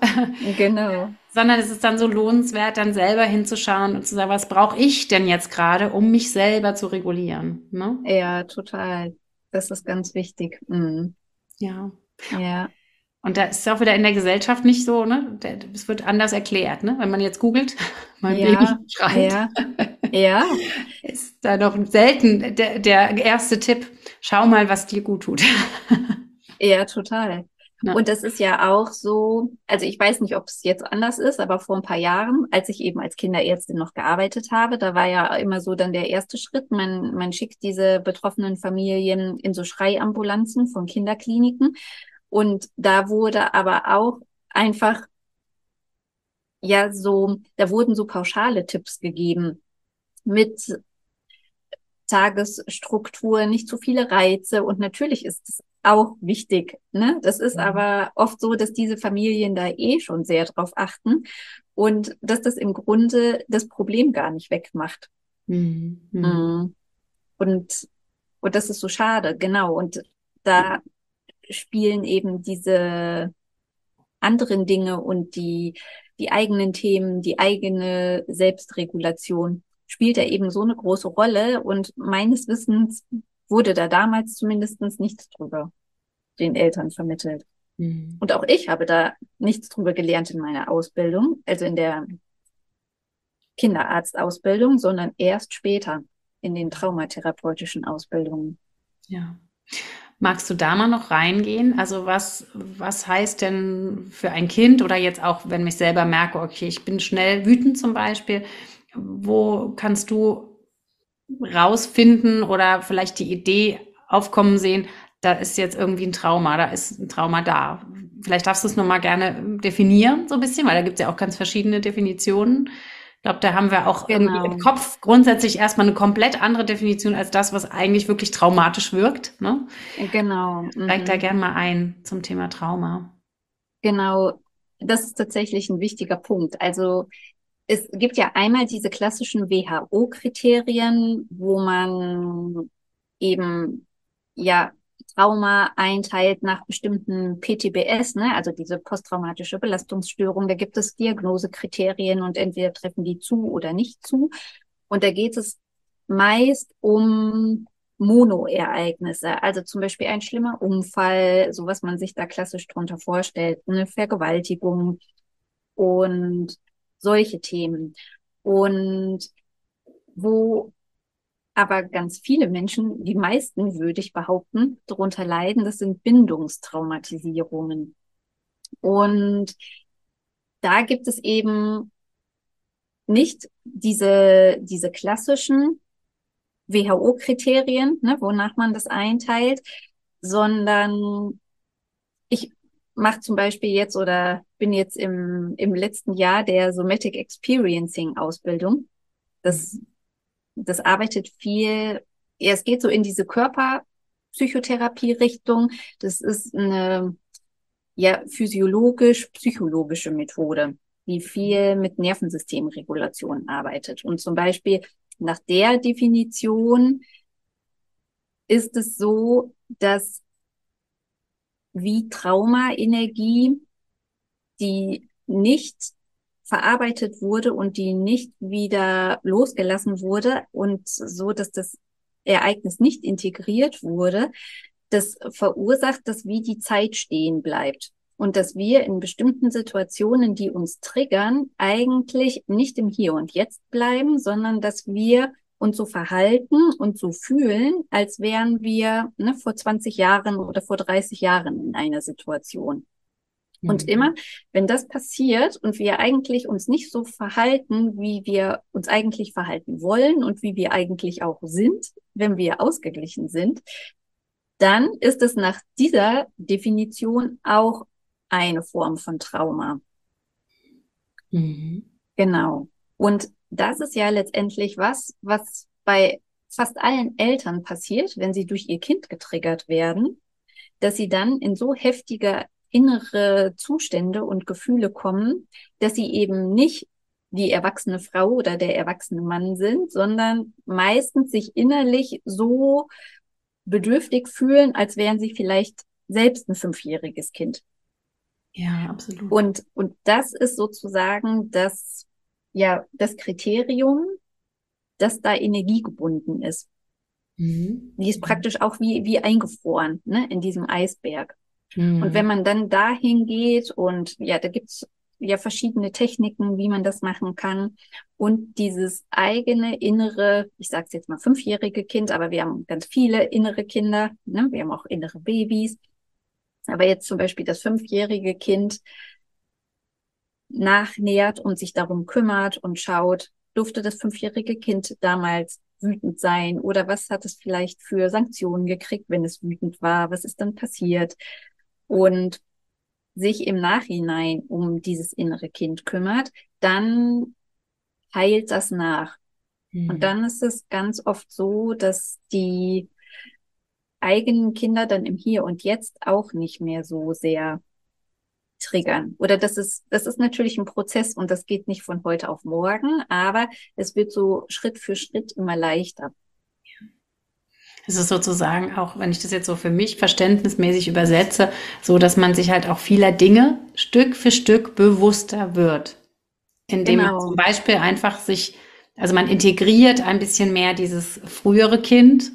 Genau. Sondern es ist dann so lohnenswert, dann selber hinzuschauen und zu sagen, was brauche ich denn jetzt gerade, um mich selber zu regulieren? Ne? Ja, total. Das ist ganz wichtig. Mhm. Ja. Ja. Und da ist es auch wieder in der Gesellschaft nicht so, ne? Es wird anders erklärt, ne? Wenn man jetzt googelt, mein ja, Baby schreit. Ja. ja. Ist da doch selten der, der erste Tipp, schau mal, was dir gut tut. ja, total. Und das ist ja auch so, also ich weiß nicht, ob es jetzt anders ist, aber vor ein paar Jahren, als ich eben als Kinderärztin noch gearbeitet habe, da war ja immer so dann der erste Schritt, man, man schickt diese betroffenen Familien in so Schreiambulanzen von Kinderkliniken und da wurde aber auch einfach, ja, so, da wurden so pauschale Tipps gegeben mit Tagesstruktur, nicht zu viele Reize. Und natürlich ist es auch wichtig. Ne? Das ist mhm. aber oft so, dass diese Familien da eh schon sehr drauf achten und dass das im Grunde das Problem gar nicht wegmacht. Mhm. Mhm. Und, und das ist so schade, genau. Und da spielen eben diese anderen Dinge und die, die eigenen Themen, die eigene Selbstregulation spielt da eben so eine große Rolle und meines Wissens wurde da damals zumindestens nichts drüber den Eltern vermittelt. Mhm. Und auch ich habe da nichts drüber gelernt in meiner Ausbildung, also in der Kinderarztausbildung, sondern erst später in den traumatherapeutischen Ausbildungen. Ja. Magst du da mal noch reingehen? Also was, was heißt denn für ein Kind oder jetzt auch, wenn ich selber merke, okay, ich bin schnell wütend zum Beispiel, wo kannst du rausfinden oder vielleicht die Idee aufkommen sehen, da ist jetzt irgendwie ein Trauma, da ist ein Trauma da. Vielleicht darfst du es nochmal gerne definieren, so ein bisschen, weil da gibt es ja auch ganz verschiedene Definitionen. Ich glaube, da haben wir auch genau. irgendwie im Kopf grundsätzlich erstmal eine komplett andere Definition als das, was eigentlich wirklich traumatisch wirkt. Ne? Genau. Mhm. Steig da gerne mal ein zum Thema Trauma. Genau, das ist tatsächlich ein wichtiger Punkt. Also es gibt ja einmal diese klassischen WHO-Kriterien, wo man eben ja Trauma einteilt nach bestimmten PTBS, ne, also diese posttraumatische Belastungsstörung. Da gibt es Diagnosekriterien und entweder treffen die zu oder nicht zu. Und da geht es meist um Monoereignisse, also zum Beispiel ein schlimmer Unfall, so was man sich da klassisch drunter vorstellt, eine Vergewaltigung und solche Themen. Und wo aber ganz viele Menschen, die meisten würde ich behaupten, darunter leiden, das sind Bindungstraumatisierungen. Und da gibt es eben nicht diese, diese klassischen WHO-Kriterien, ne, wonach man das einteilt, sondern ich mache zum Beispiel jetzt oder bin jetzt im, im letzten Jahr der Somatic Experiencing Ausbildung. Das das arbeitet viel, ja, es geht so in diese Körperpsychotherapie-Richtung. Das ist eine ja, physiologisch-psychologische Methode, die viel mit Nervensystemregulation arbeitet. Und zum Beispiel nach der Definition ist es so, dass wie Traumaenergie, die nicht verarbeitet wurde und die nicht wieder losgelassen wurde und so, dass das Ereignis nicht integriert wurde, das verursacht, dass wie die Zeit stehen bleibt. und dass wir in bestimmten Situationen, die uns triggern, eigentlich nicht im Hier und Jetzt bleiben, sondern dass wir uns so verhalten und so fühlen, als wären wir ne, vor 20 Jahren oder vor 30 Jahren in einer Situation. Mhm. Und immer, wenn das passiert und wir eigentlich uns nicht so verhalten, wie wir uns eigentlich verhalten wollen und wie wir eigentlich auch sind, wenn wir ausgeglichen sind, dann ist es nach dieser Definition auch eine Form von Trauma. Mhm. Genau. Und das ist ja letztendlich was, was bei fast allen Eltern passiert, wenn sie durch ihr Kind getriggert werden, dass sie dann in so heftige innere Zustände und Gefühle kommen, dass sie eben nicht die erwachsene Frau oder der erwachsene Mann sind, sondern meistens sich innerlich so bedürftig fühlen, als wären sie vielleicht selbst ein fünfjähriges Kind. Ja, absolut. Und, und das ist sozusagen das, ja, das Kriterium, dass da Energie gebunden ist. Mhm. Die ist praktisch auch wie, wie eingefroren, ne, in diesem Eisberg. Mhm. Und wenn man dann dahin geht und ja, da gibt's ja verschiedene Techniken, wie man das machen kann. Und dieses eigene innere, ich sage jetzt mal fünfjährige Kind, aber wir haben ganz viele innere Kinder, ne? wir haben auch innere Babys. Aber jetzt zum Beispiel das fünfjährige Kind nachnähert und sich darum kümmert und schaut, durfte das fünfjährige Kind damals wütend sein oder was hat es vielleicht für Sanktionen gekriegt, wenn es wütend war, was ist dann passiert und sich im Nachhinein um dieses innere Kind kümmert, dann heilt das nach. Mhm. Und dann ist es ganz oft so, dass die eigenen Kinder dann im Hier und Jetzt auch nicht mehr so sehr triggern. Oder das ist, das ist natürlich ein Prozess und das geht nicht von heute auf morgen, aber es wird so Schritt für Schritt immer leichter. Es ist sozusagen auch, wenn ich das jetzt so für mich verständnismäßig übersetze, so, dass man sich halt auch vieler Dinge Stück für Stück bewusster wird. Indem genau. man zum Beispiel einfach sich, also man integriert ein bisschen mehr dieses frühere Kind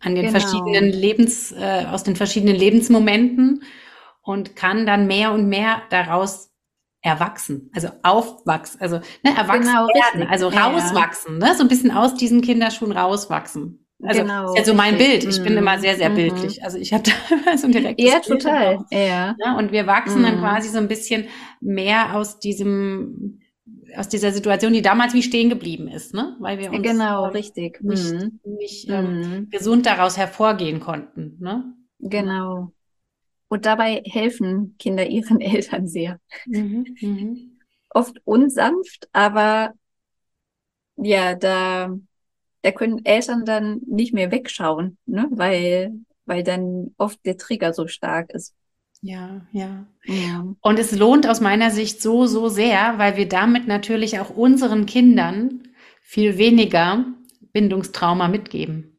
an den genau. verschiedenen Lebens, äh, aus den verschiedenen Lebensmomenten und kann dann mehr und mehr daraus erwachsen, also aufwachsen, also ne, erwachsen genau, werden, richtig. also rauswachsen, ne, so ein bisschen aus diesen Kinderschuhen rauswachsen. Also genau, ist ja so mein Bild. Ich bin immer sehr, sehr mhm. bildlich. Also ich habe da so ein direktes Ja, Bild total. Ja. ja. Ne, und wir wachsen mhm. dann quasi so ein bisschen mehr aus diesem aus dieser Situation, die damals wie stehen geblieben ist, ne? Weil wir uns genau richtig nicht, mhm. nicht ähm, mhm. gesund daraus hervorgehen konnten, ne? Genau. Und dabei helfen Kinder ihren Eltern sehr. Mhm. Mhm. Oft unsanft, aber ja, da, da können Eltern dann nicht mehr wegschauen, ne? weil, weil dann oft der Trigger so stark ist. Ja, ja, ja. Und es lohnt aus meiner Sicht so, so sehr, weil wir damit natürlich auch unseren Kindern viel weniger Bindungstrauma mitgeben.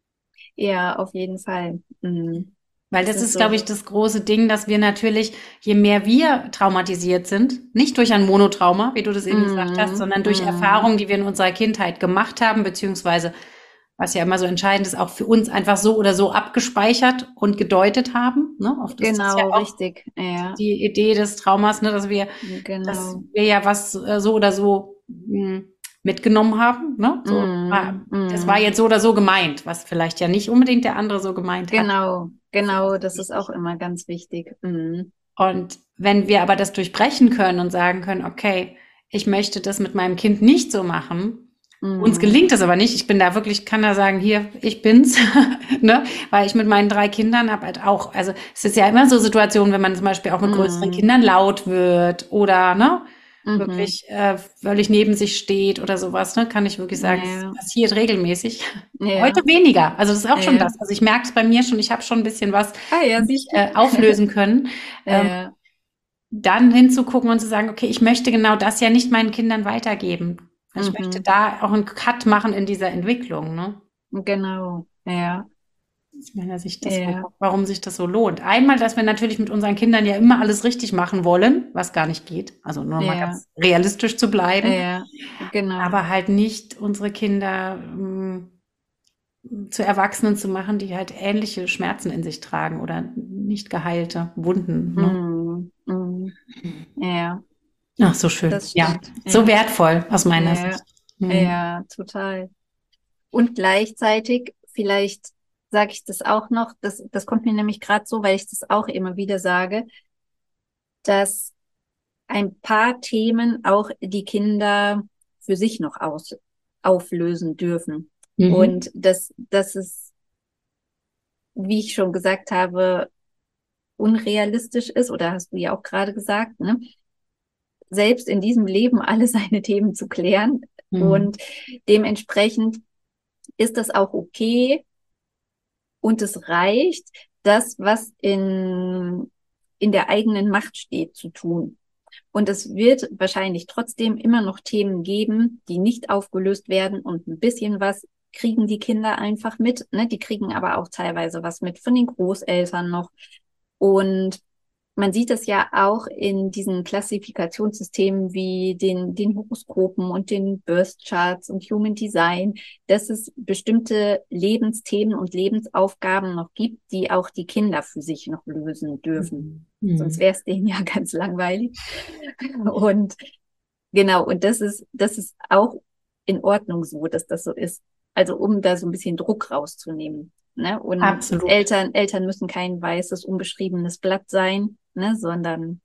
Ja, auf jeden Fall. Mhm. Weil das, das ist, so. glaube ich, das große Ding, dass wir natürlich, je mehr wir traumatisiert sind, nicht durch ein Monotrauma, wie du das eben mm, gesagt hast, sondern durch mm. Erfahrungen, die wir in unserer Kindheit gemacht haben, beziehungsweise was ja immer so entscheidend ist, auch für uns einfach so oder so abgespeichert und gedeutet haben. Ne? Oft genau, ja richtig. Ja. Die Idee des Traumas, ne, dass wir, genau. dass wir ja was äh, so oder so mh, hm, mitgenommen haben. Ne? So, mm, war, mm. Das war jetzt so oder so gemeint, was vielleicht ja nicht unbedingt der andere so gemeint genau, hat. Genau, genau, das ist auch immer ganz wichtig. Mm. Und wenn wir aber das durchbrechen können und sagen können, okay, ich möchte das mit meinem Kind nicht so machen, Mhm. Uns gelingt das aber nicht. Ich bin da wirklich, kann da sagen, hier, ich bin's, ne? Weil ich mit meinen drei Kindern habe halt auch, also es ist ja immer so Situationen, wenn man zum Beispiel auch mit größeren mhm. Kindern laut wird oder, ne? Mhm. wirklich äh, völlig neben sich steht oder sowas, ne, kann ich wirklich sagen, ja. das passiert regelmäßig. Ja. Heute weniger. Also das ist auch ja. schon das. Also ich merke es bei mir schon, ich habe schon ein bisschen was ah, ja, äh, auflösen können. ähm, dann hinzugucken und zu sagen, okay, ich möchte genau das ja nicht meinen Kindern weitergeben. Ich mhm. möchte da auch einen Cut machen in dieser Entwicklung, ne? Genau, ja. Aus meiner Sicht, das, ja. warum sich das so lohnt. Einmal, dass wir natürlich mit unseren Kindern ja immer alles richtig machen wollen, was gar nicht geht. Also nur ja. mal ganz realistisch zu bleiben. Ja, genau. Aber halt nicht unsere Kinder ähm, zu Erwachsenen zu machen, die halt ähnliche Schmerzen in sich tragen oder nicht geheilte Wunden. Ne? Mhm. Mhm. Ja. Ach, so schön. Ja, so wertvoll aus meiner. Sicht. Mhm. Ja, total. Und gleichzeitig, vielleicht sage ich das auch noch, das, das kommt mir nämlich gerade so, weil ich das auch immer wieder sage, dass ein paar Themen auch die Kinder für sich noch aus, auflösen dürfen. Mhm. Und dass, dass es, wie ich schon gesagt habe, unrealistisch ist, oder hast du ja auch gerade gesagt, ne? selbst in diesem Leben alle seine Themen zu klären. Mhm. Und dementsprechend ist das auch okay und es reicht, das, was in, in der eigenen Macht steht, zu tun. Und es wird wahrscheinlich trotzdem immer noch Themen geben, die nicht aufgelöst werden und ein bisschen was kriegen die Kinder einfach mit. Ne? Die kriegen aber auch teilweise was mit von den Großeltern noch. Und man sieht es ja auch in diesen Klassifikationssystemen wie den, den Horoskopen und den Birth Charts und Human Design, dass es bestimmte Lebensthemen und Lebensaufgaben noch gibt, die auch die Kinder für sich noch lösen dürfen. Mhm. Sonst wäre es denen ja ganz langweilig. Und genau, und das ist, das ist auch in Ordnung so, dass das so ist. Also um da so ein bisschen Druck rauszunehmen. Ne? Und Absolut. Eltern, Eltern müssen kein weißes, unbeschriebenes Blatt sein, ne? sondern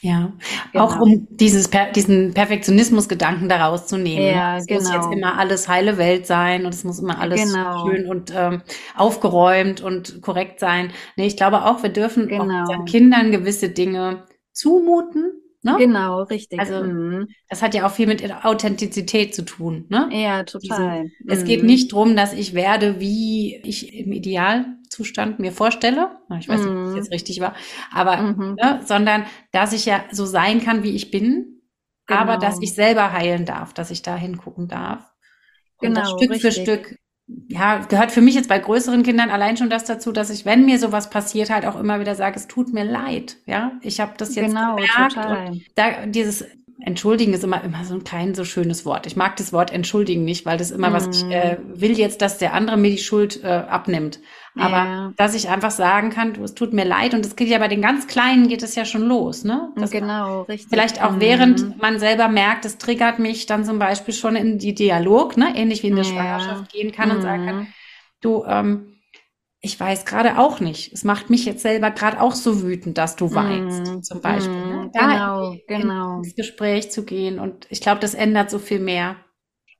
ja, genau. auch um dieses diesen Perfektionismus-Gedanken daraus zu nehmen. Ja, es genau. muss jetzt genau. immer alles heile Welt sein und es muss immer alles genau. schön und ähm, aufgeräumt und korrekt sein. Nee, ich glaube auch, wir dürfen auch unseren genau. Kindern gewisse Dinge zumuten, Ne? Genau, richtig. Also mhm. das hat ja auch viel mit Authentizität zu tun. Ne? Ja, total. Diese, mhm. Es geht nicht drum, dass ich werde, wie ich im Idealzustand mir vorstelle. Ich weiß nicht, ob das mhm. jetzt richtig war, aber mhm. ne, sondern dass ich ja so sein kann, wie ich bin, genau. aber dass ich selber heilen darf, dass ich da hingucken darf. Und genau, Stück richtig. für Stück ja, gehört für mich jetzt bei größeren Kindern allein schon das dazu, dass ich, wenn mir sowas passiert, halt auch immer wieder sage, es tut mir leid. Ja, ich habe das jetzt genau, gemerkt. Total. Da dieses Entschuldigen ist immer, immer so ein klein, so schönes Wort. Ich mag das Wort entschuldigen nicht, weil das immer mm. was, ich mhm. äh, will jetzt, dass der andere mir die Schuld äh, abnimmt. Aber ja. dass ich einfach sagen kann, du, es tut mir leid. Und es geht ja bei den ganz Kleinen geht es ja schon los, ne? Das genau, richtig. Vielleicht auch mm. während man selber merkt, es triggert mich dann zum Beispiel schon in die Dialog, ne? Ähnlich wie in der ja. Schwangerschaft gehen kann mm. und sagen kann, mhm. du, ähm, ich weiß gerade auch nicht. Es macht mich jetzt selber gerade auch so wütend, dass du weinst, mm, zum Beispiel. Mm, ne? Genau, in, genau. ins Gespräch zu gehen. Und ich glaube, das ändert so viel mehr.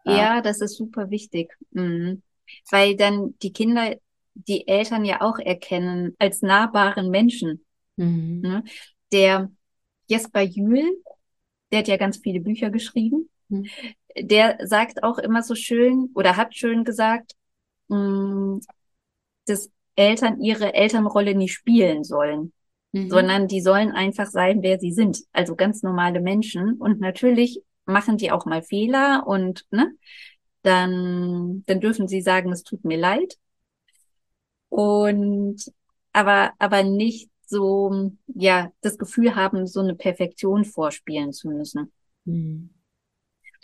Ja, ja das ist super wichtig. Mhm. Weil dann die Kinder die Eltern ja auch erkennen als nahbaren Menschen. Mhm. Ne? Der Jesper Jühl, der hat ja ganz viele Bücher geschrieben. Mhm. Der sagt auch immer so schön oder hat schön gesagt, mh, mm, dass Eltern ihre Elternrolle nicht spielen sollen, mhm. sondern die sollen einfach sein, wer sie sind. Also ganz normale Menschen. Und natürlich machen die auch mal Fehler und ne, dann, dann dürfen sie sagen, es tut mir leid. Und aber, aber nicht so, ja, das Gefühl haben, so eine Perfektion vorspielen zu müssen. Mhm.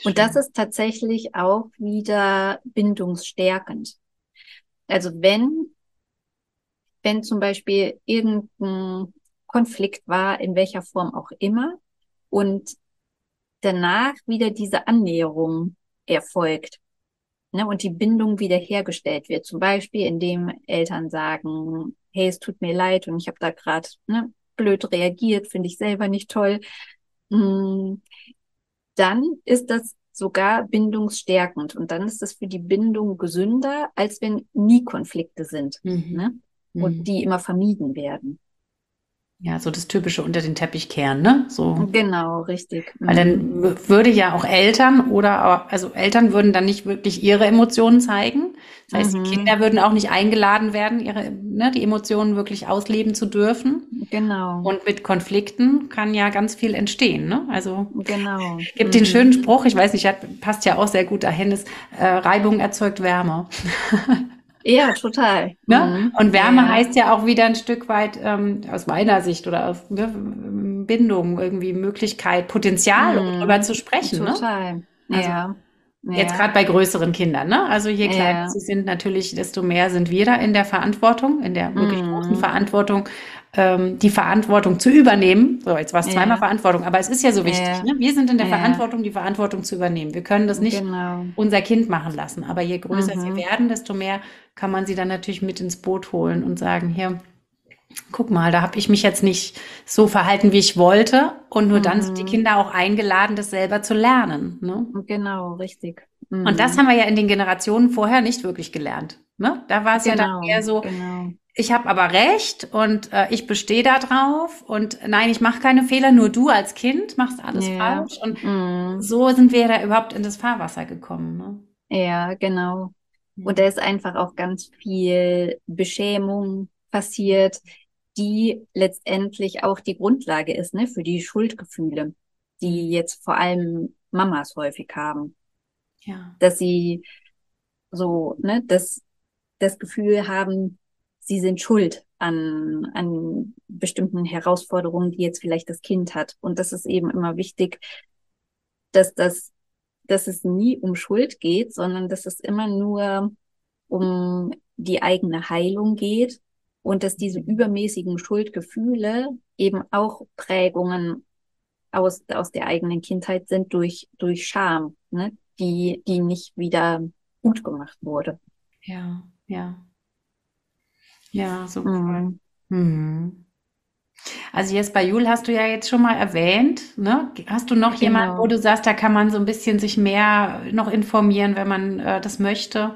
Und das ist tatsächlich auch wieder bindungsstärkend. Also wenn wenn zum Beispiel irgendein Konflikt war, in welcher Form auch immer, und danach wieder diese Annäherung erfolgt ne, und die Bindung wiederhergestellt wird. Zum Beispiel, indem Eltern sagen, hey, es tut mir leid und ich habe da gerade ne, blöd reagiert, finde ich selber nicht toll. Mm, dann ist das sogar bindungsstärkend und dann ist das für die Bindung gesünder, als wenn nie Konflikte sind. Mhm. Ne? Und mhm. die immer vermieden werden. Ja, so das typische unter den Teppich kehren, ne? So. Genau, richtig. Weil dann mhm. würde ja auch Eltern oder also Eltern würden dann nicht wirklich ihre Emotionen zeigen. Das heißt, mhm. die Kinder würden auch nicht eingeladen werden, ihre, ne, die Emotionen wirklich ausleben zu dürfen. Genau. Und mit Konflikten kann ja ganz viel entstehen, ne? Also genau. gibt mhm. den schönen Spruch, ich weiß nicht, passt ja auch sehr gut dahin, ist äh, Reibung erzeugt Wärme. Ja, total. Ne? Und Wärme ja. heißt ja auch wieder ein Stück weit ähm, aus meiner Sicht oder aus ne, Bindung, irgendwie Möglichkeit, Potenzial, mhm. um darüber zu sprechen. Ne? Total. Ne? Also, ja. Jetzt gerade bei größeren Kindern, ne? Also je kleiner sie sind, natürlich, desto mehr sind wir da in der Verantwortung, in der wirklich mhm. großen Verantwortung, ähm, die Verantwortung zu übernehmen. So, jetzt war es zweimal Verantwortung, aber es ist ja so wichtig. Ja. Ne? Wir sind in der Ja. Verantwortung, die Verantwortung zu übernehmen. Wir können das nicht Genau. unser Kind machen lassen. Aber je größer sie Mhm. werden, desto mehr kann man sie dann natürlich mit ins Boot holen und sagen, hier, guck mal, da habe ich mich jetzt nicht so verhalten, wie ich wollte. Und nur dann sind die Mhm. Kinder auch eingeladen, das selber zu lernen. Ne? Genau, richtig. Und das Mhm. haben wir ja in den Generationen vorher nicht wirklich gelernt. Ne? Da war es ja dann Genau, eher so, genau. Ich habe aber recht und äh, ich bestehe da drauf und nein, ich mache keine Fehler, nur du als Kind machst alles Ja. falsch. Und Mhm. so sind wir da überhaupt in das Fahrwasser gekommen. Ne? Ja, genau. Und da ist einfach auch ganz viel Beschämung passiert, die letztendlich auch die Grundlage ist, ne, für die Schuldgefühle, die jetzt vor allem Mamas häufig haben, Ja. dass sie so, ne, das, das Gefühl haben, sie sind schuld an, an bestimmten Herausforderungen, die jetzt vielleicht das Kind hat. Und das ist eben immer wichtig, dass das, dass es nie um Schuld geht, sondern dass es immer nur um die eigene Heilung geht und dass diese übermäßigen Schuldgefühle eben auch Prägungen aus, aus der eigenen Kindheit sind durch, durch Scham, ne, die, die nicht wieder gut gemacht wurde. Ja, ja. Ja, super. Mhm. Mhm. Also jetzt bei Jul hast du ja jetzt schon mal erwähnt, ne? Hast du noch jemanden, Genau. wo du sagst, da kann man so ein bisschen sich mehr noch informieren, wenn man äh, das möchte?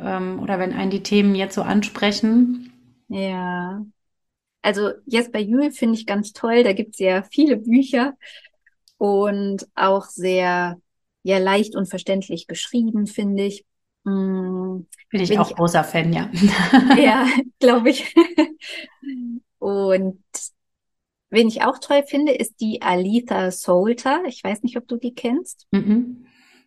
Ähm, oder wenn einen die Themen jetzt so ansprechen? Ja. Also jetzt bei Jule finde ich ganz toll, da gibt's ja viele Bücher und auch sehr ja leicht und verständlich geschrieben, finde ich. Mm, Bin ich Bin auch ich- großer Fan, ja. Ja, glaube ich. Und wen ich auch toll finde, ist die Aletha Solter. Ich weiß nicht, ob du die kennst. Mhm.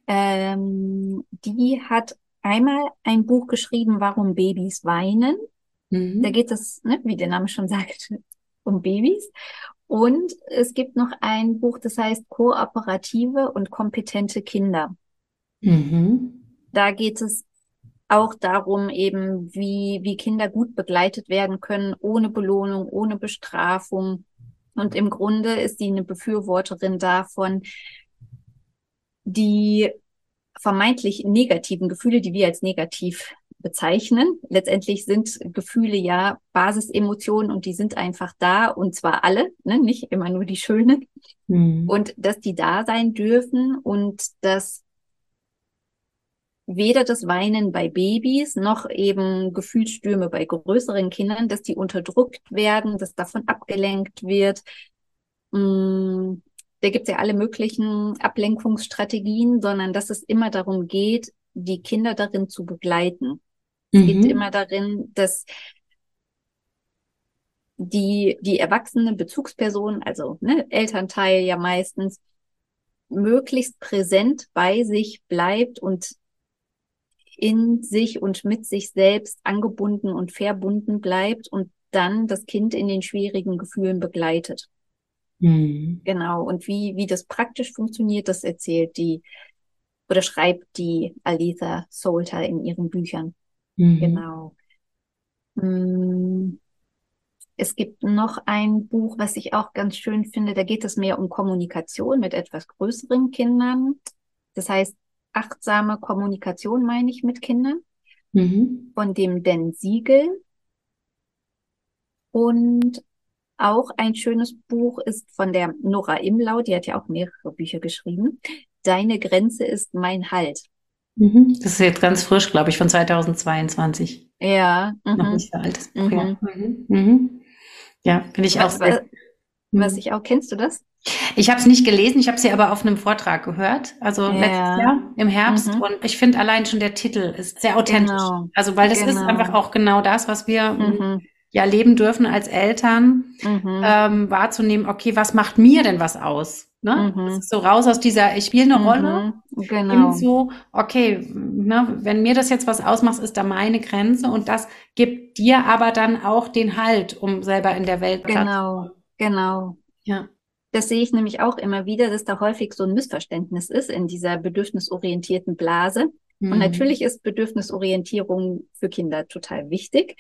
Ähm, die hat einmal ein Buch geschrieben, Warum Babys weinen. Da Mhm. geht es, ne, wie der Name schon sagt, um Babys. Und es gibt noch ein Buch, das heißt Kooperative und kompetente Kinder. Mhm. Da geht es auch darum, eben, wie, wie Kinder gut begleitet werden können, ohne Belohnung, ohne Bestrafung. Und im Grunde ist sie eine Befürworterin davon, die vermeintlich negativen Gefühle, die wir als negativ bezeichnen. Letztendlich sind Gefühle ja Basisemotionen und die sind einfach da und zwar alle, ne? nicht immer nur die schönen Mhm. und dass die da sein dürfen und dass weder das Weinen bei Babys noch eben Gefühlsstürme bei größeren Kindern, dass die unterdrückt werden, dass davon abgelenkt wird. Mm, Da gibt's ja alle möglichen Ablenkungsstrategien, sondern dass es immer darum geht, die Kinder darin zu begleiten. Es geht Mhm. immer darin, dass die, die erwachsene Bezugsperson, also ne, Elternteil ja meistens, möglichst präsent bei sich bleibt und in sich und mit sich selbst angebunden und verbunden bleibt und dann das Kind in den schwierigen Gefühlen begleitet. Mhm. Genau. Und wie, wie das praktisch funktioniert, das erzählt die oder schreibt die Aletha Solter in ihren Büchern. Mhm. Genau. Mm, Es gibt noch ein Buch, was ich auch ganz schön finde. Da geht es mehr um Kommunikation mit etwas größeren Kindern. Das heißt, achtsame Kommunikation meine ich mit Kindern Mhm. von dem Dan Siegel. Und auch ein schönes Buch ist von der Nora Imlau, die hat ja auch mehrere Bücher geschrieben. Deine Grenze ist mein Halt. Mhm. Das ist jetzt ganz frisch, glaube ich, von 2022. Ja, Noch mhm. nicht so altes Buch, Mhm. ja. Mhm. Mhm. Ja, finde ich auch Was, sehr. Was ich auch, kennst du das? Ich habe es nicht gelesen, ich habe sie aber auf einem Vortrag gehört, also Ja. letztes Jahr im Herbst. Mhm. Und ich finde allein schon der Titel ist sehr authentisch. Genau. Also, weil das ist Genau. einfach auch genau das, was wir Mhm. ja leben dürfen als Eltern, Mhm. ähm, wahrzunehmen, okay, was macht mir denn was aus? Ne? Mhm. Ist so raus aus dieser, ich spiele eine Rolle, Mhm. Genau. zu, okay, ne, wenn mir das jetzt was ausmacht, ist da meine Grenze und das gibt dir aber dann auch den Halt, um selber in der Welt Platz Genau, genau. Ja. Das sehe ich nämlich auch immer wieder, dass da häufig so ein Missverständnis ist in dieser bedürfnisorientierten Blase. Und Mhm. natürlich ist Bedürfnisorientierung für Kinder total wichtig.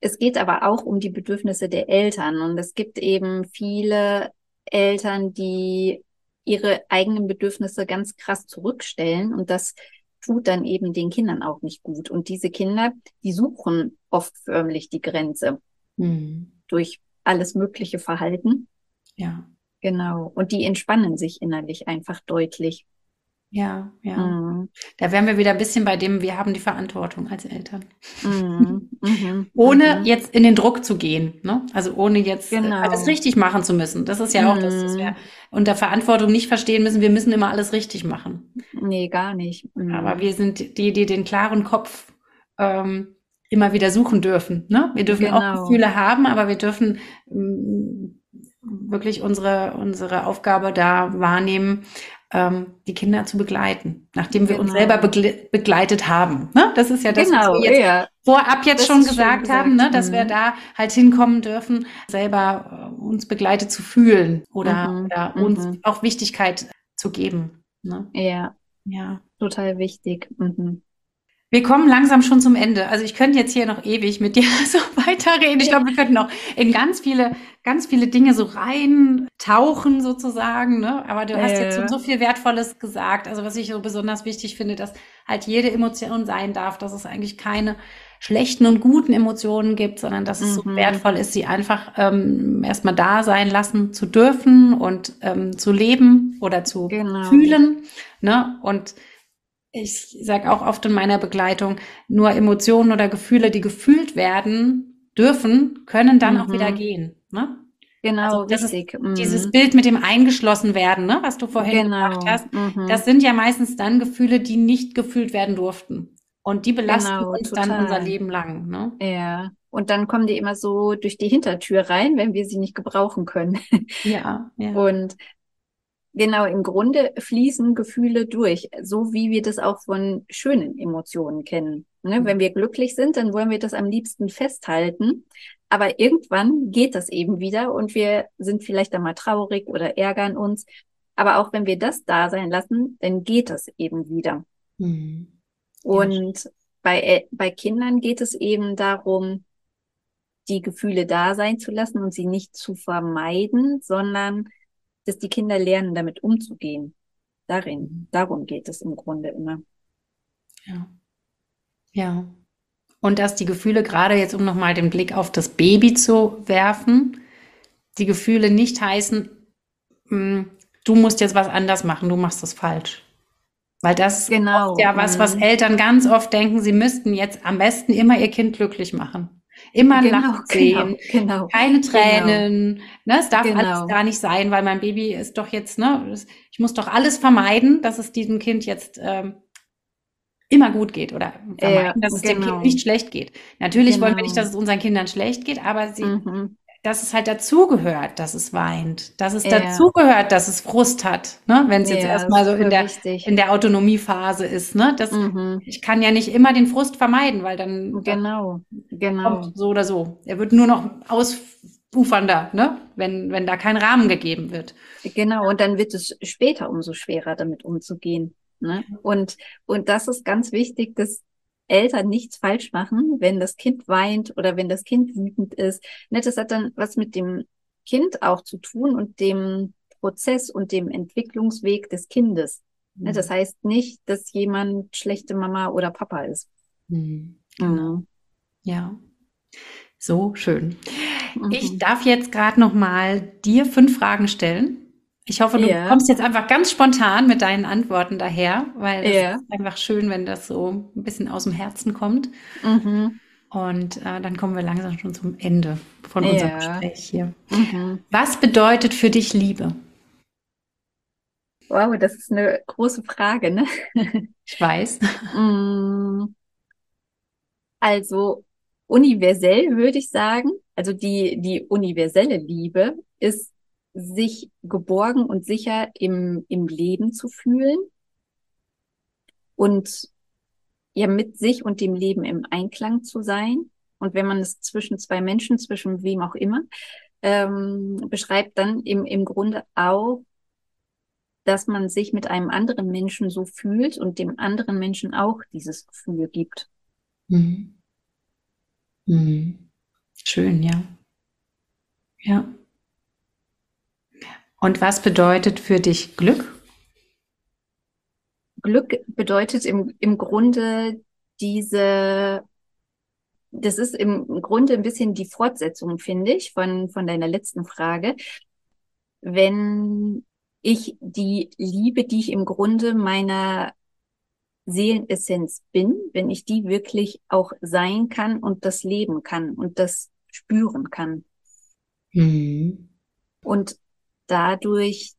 es geht aber auch um die Bedürfnisse der Eltern. Und es gibt eben viele Eltern, die ihre eigenen Bedürfnisse ganz krass zurückstellen. Und das tut dann eben den Kindern auch nicht gut. Und diese Kinder, die suchen oft förmlich die Grenze mhm. durch alles mögliche Verhalten. Ja. Genau. Und die entspannen sich innerlich einfach deutlich. Ja, ja. Mhm. Da wären wir wieder ein bisschen bei dem, wir haben die Verantwortung als Eltern. Mhm. Mhm. ohne mhm. jetzt in den Druck zu gehen, ne? Also ohne jetzt äh, genau. alles richtig machen zu müssen. Das ist ja auch das, was wir mhm. unter Verantwortung nicht verstehen müssen. Wir müssen immer alles richtig machen. Nee, gar nicht. Mhm. Aber wir sind die, die den klaren Kopf ähm, immer wieder suchen dürfen. Ne? Wir dürfen genau. auch Gefühle haben, aber wir dürfen ähm, wirklich unsere, unsere Aufgabe da wahrnehmen, ähm, die Kinder zu begleiten, nachdem wir genau. uns selber begle begleitet haben. Ne? Das ist ja das, genau, was wir jetzt ja. vorab jetzt schon gesagt, gesagt, haben, ne? dass mhm. wir da halt hinkommen dürfen, selber äh, uns begleitet zu fühlen oder, mhm. oder uns mhm. auch Wichtigkeit zu geben. Ne? Ja. Ja. Total wichtig. Mhm. Wir kommen langsam schon zum Ende. Also ich könnte jetzt hier noch ewig mit dir so weiterreden. Ich glaube, wir könnten noch in ganz viele, ganz viele Dinge so rein tauchen sozusagen. Ne? Aber du hast äh. jetzt schon so viel Wertvolles gesagt. Also was ich so besonders wichtig finde, dass halt jede Emotion sein darf, dass es eigentlich keine schlechten und guten Emotionen gibt, sondern dass es mhm. so wertvoll ist, sie einfach ähm, erstmal da sein lassen zu dürfen und ähm, zu leben oder zu genau. fühlen. Ne? Und ich sage auch oft in meiner Begleitung, nur Emotionen oder Gefühle, die gefühlt werden dürfen, können dann mhm. auch wieder mhm. gehen. Ne? Genau, also richtig. Mhm. Dieses Bild mit dem eingeschlossen werden, ne, was du vorhin genau. gemacht hast, mhm. das sind ja meistens dann Gefühle, die nicht gefühlt werden durften. Und die belasten genau, uns total. dann unser Leben lang. Ne? Ja. Und dann kommen die immer so durch die Hintertür rein, wenn wir sie nicht gebrauchen können. Ja. ja. Und Genau, im Grunde fließen Gefühle durch, so wie wir das auch von schönen Emotionen kennen. Ne? Mhm. Wenn wir glücklich sind, dann wollen wir das am liebsten festhalten. Aber irgendwann geht das eben wieder und wir sind vielleicht einmal traurig oder ärgern uns. Aber auch wenn wir das da sein lassen, dann geht das eben wieder. Mhm. Ja. Und bei, äh, bei Kindern geht es eben darum, die Gefühle da sein zu lassen und sie nicht zu vermeiden, sondern dass die Kinder lernen, damit umzugehen. Darin, darum geht es im Grunde immer. Ja. Ja. Und dass die Gefühle, gerade jetzt um nochmal den Blick auf das Baby zu werfen, die Gefühle nicht heißen, hm, du musst jetzt was anders machen, du machst das falsch. Weil das genau. ist ja was, was mhm. Eltern ganz oft denken, sie müssten jetzt am besten immer ihr Kind glücklich machen. Immer genau, lachen sehen, genau, genau, keine Tränen. Genau. Ne, es darf genau. alles gar nicht sein, weil mein Baby ist doch jetzt, ne, ich muss doch alles vermeiden, dass es diesem Kind jetzt ähm, immer gut geht oder vermeiden, ja, dass es dem Kind genau. nicht schlecht geht. Natürlich wollen wir nicht, dass es unseren Kindern schlecht geht, aber sie, mhm dass es halt dazugehört, dass es weint, dass es ja. dazugehört, dass es Frust hat, ne? wenn es ja, jetzt erstmal so in der, in der Autonomiephase ist. Ne? Das, mhm. Ich kann ja nicht immer den Frust vermeiden, weil dann genau, genau. kommt so oder so. Er wird nur noch ausufernder, ne? wenn, wenn da kein Rahmen gegeben wird. Genau, und dann wird es später umso schwerer, damit umzugehen. Ne? Und, und das ist ganz wichtig, dass Eltern nichts falsch machen, wenn das Kind weint oder wenn das Kind wütend ist. Ne, das hat dann was mit dem Kind auch zu tun und dem Prozess und dem Entwicklungsweg des Kindes. Ne, das mhm. heißt nicht, dass jemand schlechte Mama oder Papa ist. Mhm. Mhm. Ja, so schön. Mhm. Ich darf jetzt gerade noch mal dir fünf Fragen stellen. Ich hoffe, du ja. kommst jetzt einfach ganz spontan mit deinen Antworten daher, weil es ja. ist einfach schön, wenn das so ein bisschen aus dem Herzen kommt. Mhm. Und äh, dann kommen wir langsam schon zum Ende von unserem. Gespräch hier. Mhm. Was bedeutet für dich Liebe? Wow, das ist eine große Frage, ne? Ich weiß. Mm. Also universell würde ich sagen, also die, die universelle Liebe ist sich geborgen und sicher im, im Leben zu fühlen und ja mit sich und dem Leben im Einklang zu sein. Und wenn man es zwischen zwei Menschen, zwischen wem auch immer, ähm, beschreibt, dann im, im Grunde auch, dass man sich mit einem anderen Menschen so fühlt und dem anderen Menschen auch dieses Gefühl gibt. Mhm. Mhm. Schön, ja. Ja. Und was bedeutet für dich Glück? Glück bedeutet im, im Grunde diese, das ist im Grunde ein bisschen die Fortsetzung, finde ich, von, von deiner letzten Frage. Wenn ich die Liebe, die ich im Grunde meiner Seelenessenz bin, wenn ich die wirklich auch sein kann und das leben kann und das spüren kann. Mhm. Und dadurch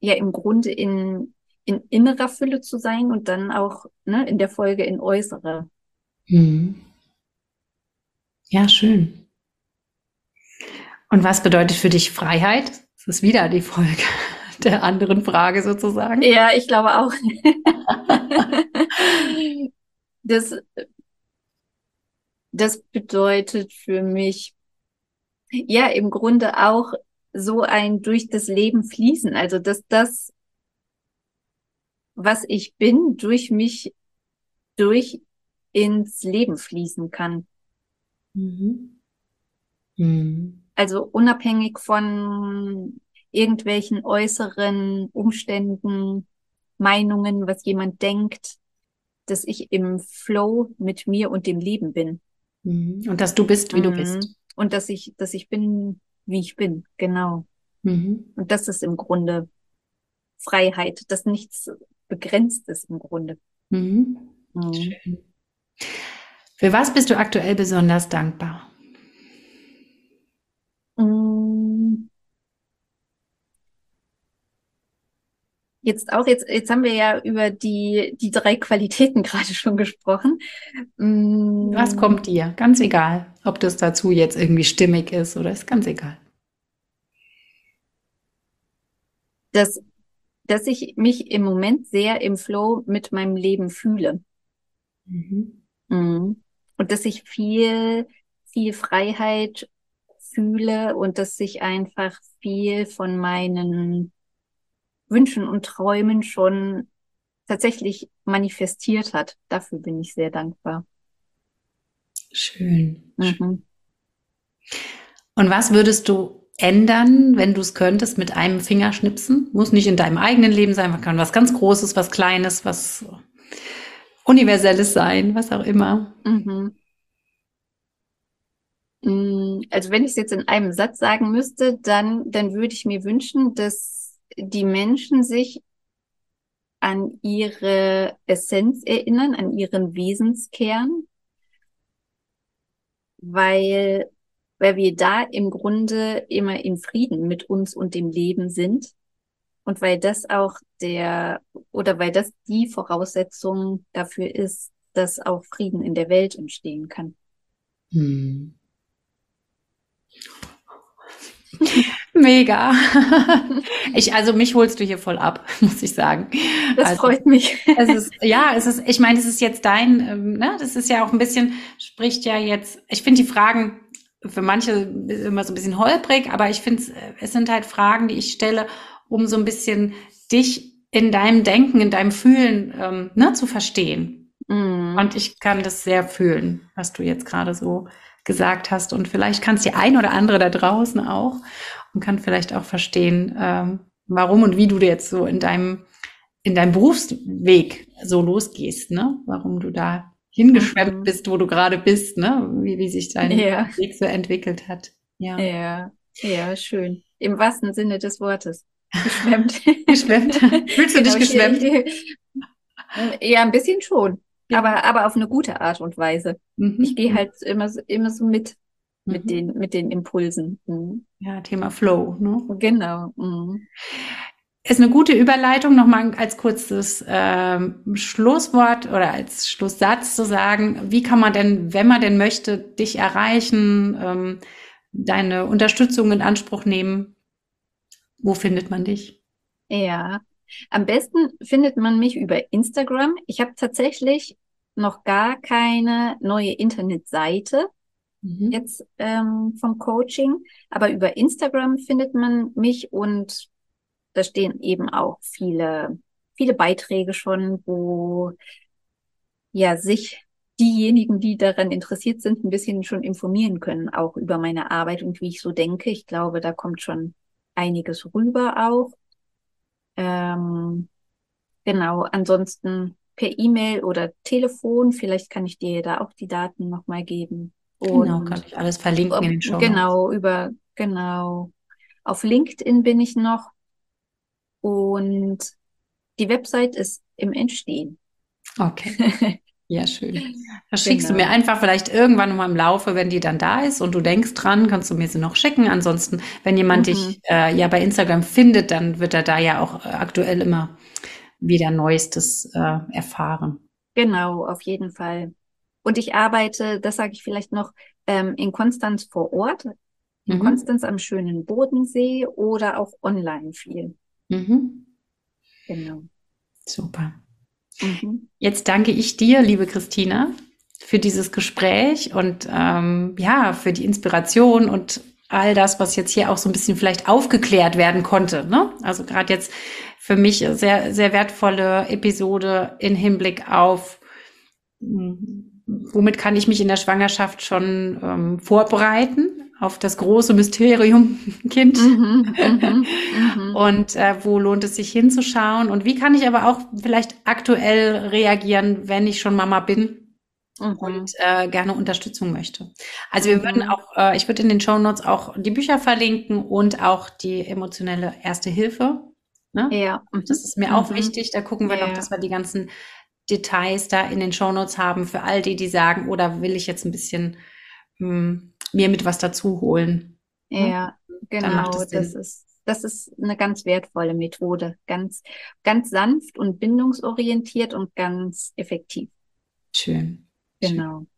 ja im Grunde in, in innerer Fülle zu sein und dann auch ne, in der Folge in äußere. Mhm. Ja, schön. Und was bedeutet für dich Freiheit? Das ist wieder die Folge der anderen Frage sozusagen. Ja, ich glaube auch. das, das bedeutet für mich ja im Grunde auch so ein durch das Leben fließen. Also dass das, was ich bin, durch mich durch ins Leben fließen kann. Mhm. Mhm. Also unabhängig von irgendwelchen äußeren Umständen, Meinungen, was jemand denkt, dass ich im Flow mit mir und dem Leben bin. Mhm. Und dass du bist, wie mhm. du bist. Und dass ich, dass ich bin, wie ich bin, genau. Mhm. Und das ist im Grunde Freiheit, dass nichts begrenzt ist im Grunde. Mhm. mhm. Schön. Für was bist du aktuell besonders dankbar? Mm. Jetzt auch, jetzt, jetzt haben wir ja über die, die drei Qualitäten gerade schon gesprochen. Was mm. kommt dir? Ganz egal, ob das dazu jetzt irgendwie stimmig ist oder ist ganz egal. Dass, dass ich mich im Moment sehr im Flow mit meinem Leben fühle. Mhm. Mhm. Und dass ich viel, viel Freiheit fühle und dass ich einfach viel von meinen Wünschen und Träumen schon tatsächlich manifestiert hat. Dafür bin ich sehr dankbar. Schön. Mhm. Und was würdest du ändern, wenn du es könntest, mit einem Fingerschnipsen? Muss nicht in deinem eigenen Leben sein, man kann was ganz Großes, was Kleines, was Universelles sein, was auch immer. Mhm. Mm, also wenn ich es jetzt in einem Satz sagen müsste, dann, dann würde ich mir wünschen, dass die Menschen sich an ihre Essenz erinnern, an ihren Wesenskern, weil, weil wir da im Grunde immer in Frieden mit uns und dem Leben sind und weil das auch der oder weil das die Voraussetzung dafür ist, dass auch Frieden in der Welt entstehen kann. Hm. Mega. Ich, also mich holst du hier voll ab, muss ich sagen. Das also, freut mich. Es ist, ja, es ist, ich meine, es ist jetzt dein, ähm, ne, das ist ja auch ein bisschen, spricht ja jetzt, ich finde die Fragen für manche immer so ein bisschen holprig, aber ich finde, es sind halt Fragen, die ich stelle, um so ein bisschen dich in deinem Denken, in deinem Fühlen ähm, ne, zu verstehen. Mm. Und ich kann das sehr fühlen, was du jetzt gerade so gesagt hast. Und vielleicht kann es die ein oder andere da draußen auch und kann vielleicht auch verstehen, ähm, warum und wie du jetzt so in deinem, in deinem Berufsweg so losgehst, ne? Warum du da hingeschwemmt mhm. bist, wo du gerade bist, ne? Wie, wie sich dein ja. Weg so entwickelt hat. Ja. ja, ja, schön. Im wahrsten Sinne des Wortes. Geschwemmt. geschwemmt. Fühlst du genau, dich geschwemmt? Ja, ein bisschen schon. Ja. Aber, aber auf eine gute Art und Weise. Mhm. Ich gehe halt immer, immer so mit, mit mhm. den, mit den Impulsen. Mhm. Ja, Thema Flow, ne? Genau. Mhm. Ist eine gute Überleitung, nochmal als kurzes ähm, Schlusswort oder als Schlusssatz zu sagen, wie kann man denn, wenn man denn möchte, dich erreichen, ähm, deine Unterstützung in Anspruch nehmen? Wo findet man dich? Ja, am besten findet man mich über Instagram. Ich habe tatsächlich noch gar keine neue Internetseite mhm. jetzt ähm, vom Coaching, aber über Instagram findet man mich und da stehen eben auch viele viele Beiträge schon, wo ja sich diejenigen, die daran interessiert sind, ein bisschen schon informieren können, auch über meine Arbeit und wie ich so denke. Ich glaube, da kommt schon einiges rüber auch. Ähm, genau, ansonsten per E-Mail oder Telefon, vielleicht kann ich dir da auch die Daten nochmal geben. Genau, und, genau, kann ich alles verlinken in den Show. Genau, über, genau. Auf LinkedIn bin ich noch. Und die Website ist im Entstehen. Okay. Ja, schön. Das schickst genau. du mir einfach vielleicht irgendwann mal im Laufe, wenn die dann da ist und du denkst dran, kannst du mir sie noch schicken. Ansonsten, wenn jemand mhm. dich äh, ja bei Instagram findet, dann wird er da ja auch äh, aktuell immer wieder Neuestes äh, erfahren. Genau, auf jeden Fall. Und ich arbeite, das sage ich vielleicht noch, ähm, in Konstanz vor Ort, in mhm. Konstanz am schönen Bodensee oder auch online viel. Mhm. Genau. Super. Mhm. Jetzt danke ich dir, liebe Christina, für dieses Gespräch und ähm, ja, für die Inspiration und all das, was jetzt hier auch so ein bisschen vielleicht aufgeklärt werden konnte. Ne? Also gerade jetzt für mich sehr, sehr wertvolle Episode in Hinblick auf, hm, womit kann ich mich in der Schwangerschaft schon ähm, vorbereiten auf das große Mysterium Kind mhm, mhm, mhm. und äh, wo lohnt es sich hinzuschauen und wie kann ich aber auch vielleicht aktuell reagieren, wenn ich schon Mama bin mhm. und äh, gerne Unterstützung möchte. Also wir würden mhm. auch, äh, ich würde in den Show Notes auch die Bücher verlinken und auch die emotionelle Erste Hilfe. Ne? Ja. Das ist mir auch wichtig. Da gucken wir ja. noch, dass wir die ganzen Details da in den Show Notes haben für all die, die sagen, oder will ich jetzt ein bisschen mh, hm, mir mit was dazu holen. Ja, genau. Das, das ist, das ist eine ganz wertvolle Methode. Ganz, ganz sanft und bindungsorientiert und ganz effektiv. Schön. Genau. Schön.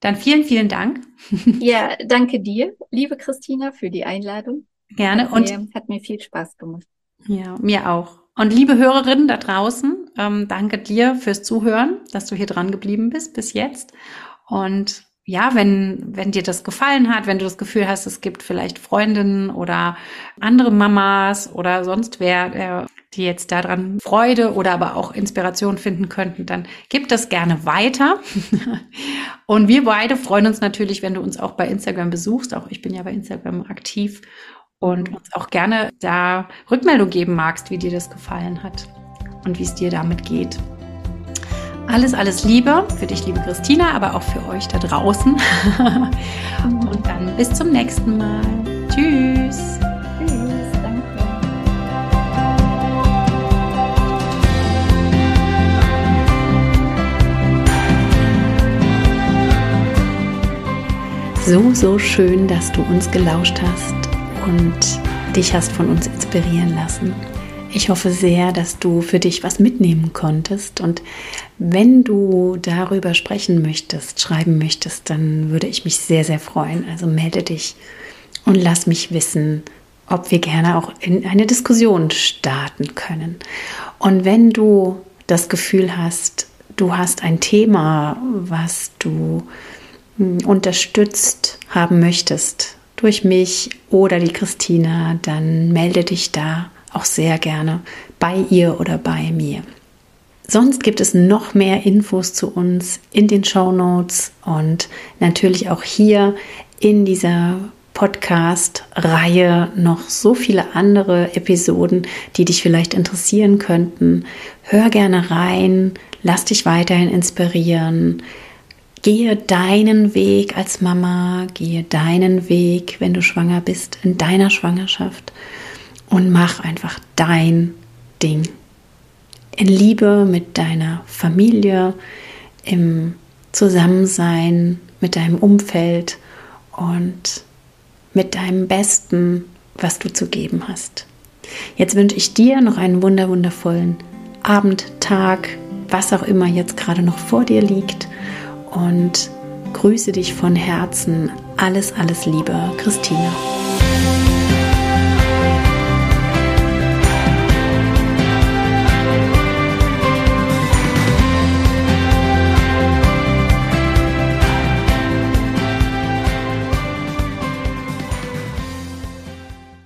Dann vielen, vielen Dank. Ja, danke dir, liebe Christina, für die Einladung. Gerne. Hat und mir, hat mir viel Spaß gemacht. Ja, mir auch. Und liebe Hörerinnen da draußen, ähm, danke dir fürs Zuhören, dass du hier dran geblieben bist bis jetzt. Und ja, wenn, wenn dir das gefallen hat, wenn du das Gefühl hast, es gibt vielleicht Freundinnen oder andere Mamas oder sonst wer, die jetzt daran Freude oder aber auch Inspiration finden könnten, dann gib das gerne weiter. Und wir beide freuen uns natürlich, wenn du uns auch bei Instagram besuchst. Auch ich bin ja bei Instagram aktiv und uns auch gerne da Rückmeldung geben magst, wie dir das gefallen hat und wie es dir damit geht. Alles, alles Liebe für dich, liebe Christina, aber auch für euch da draußen. Und dann bis zum nächsten Mal. Tschüss. Tschüss, danke. So, so schön, dass du uns gelauscht hast und dich hast von uns inspirieren lassen. Ich hoffe sehr, dass du für dich was mitnehmen konntest. Und wenn du darüber sprechen möchtest, schreiben möchtest, dann würde ich mich sehr, sehr freuen. Also melde dich und lass mich wissen, ob wir gerne auch in eine Diskussion starten können. Und wenn du das Gefühl hast, du hast ein Thema, was du hm, unterstützt haben möchtest durch mich oder die Christina, dann melde dich da auch sehr gerne bei ihr oder bei mir. Sonst gibt es noch mehr Infos zu uns in den Show Notes und natürlich auch hier in dieser Podcast-Reihe noch so viele andere Episoden, die dich vielleicht interessieren könnten. Hör gerne rein, lass dich weiterhin inspirieren. Gehe deinen Weg als Mama, gehe deinen Weg, wenn du schwanger bist, in deiner Schwangerschaft und mach einfach dein Ding. In Liebe mit deiner Familie, im Zusammensein mit deinem Umfeld und mit deinem Besten, was du zu geben hast. Jetzt wünsche ich dir noch einen wunder wundervollen Abend, Tag, was auch immer jetzt gerade noch vor dir liegt und grüße dich von Herzen. Alles, alles Liebe, Christina.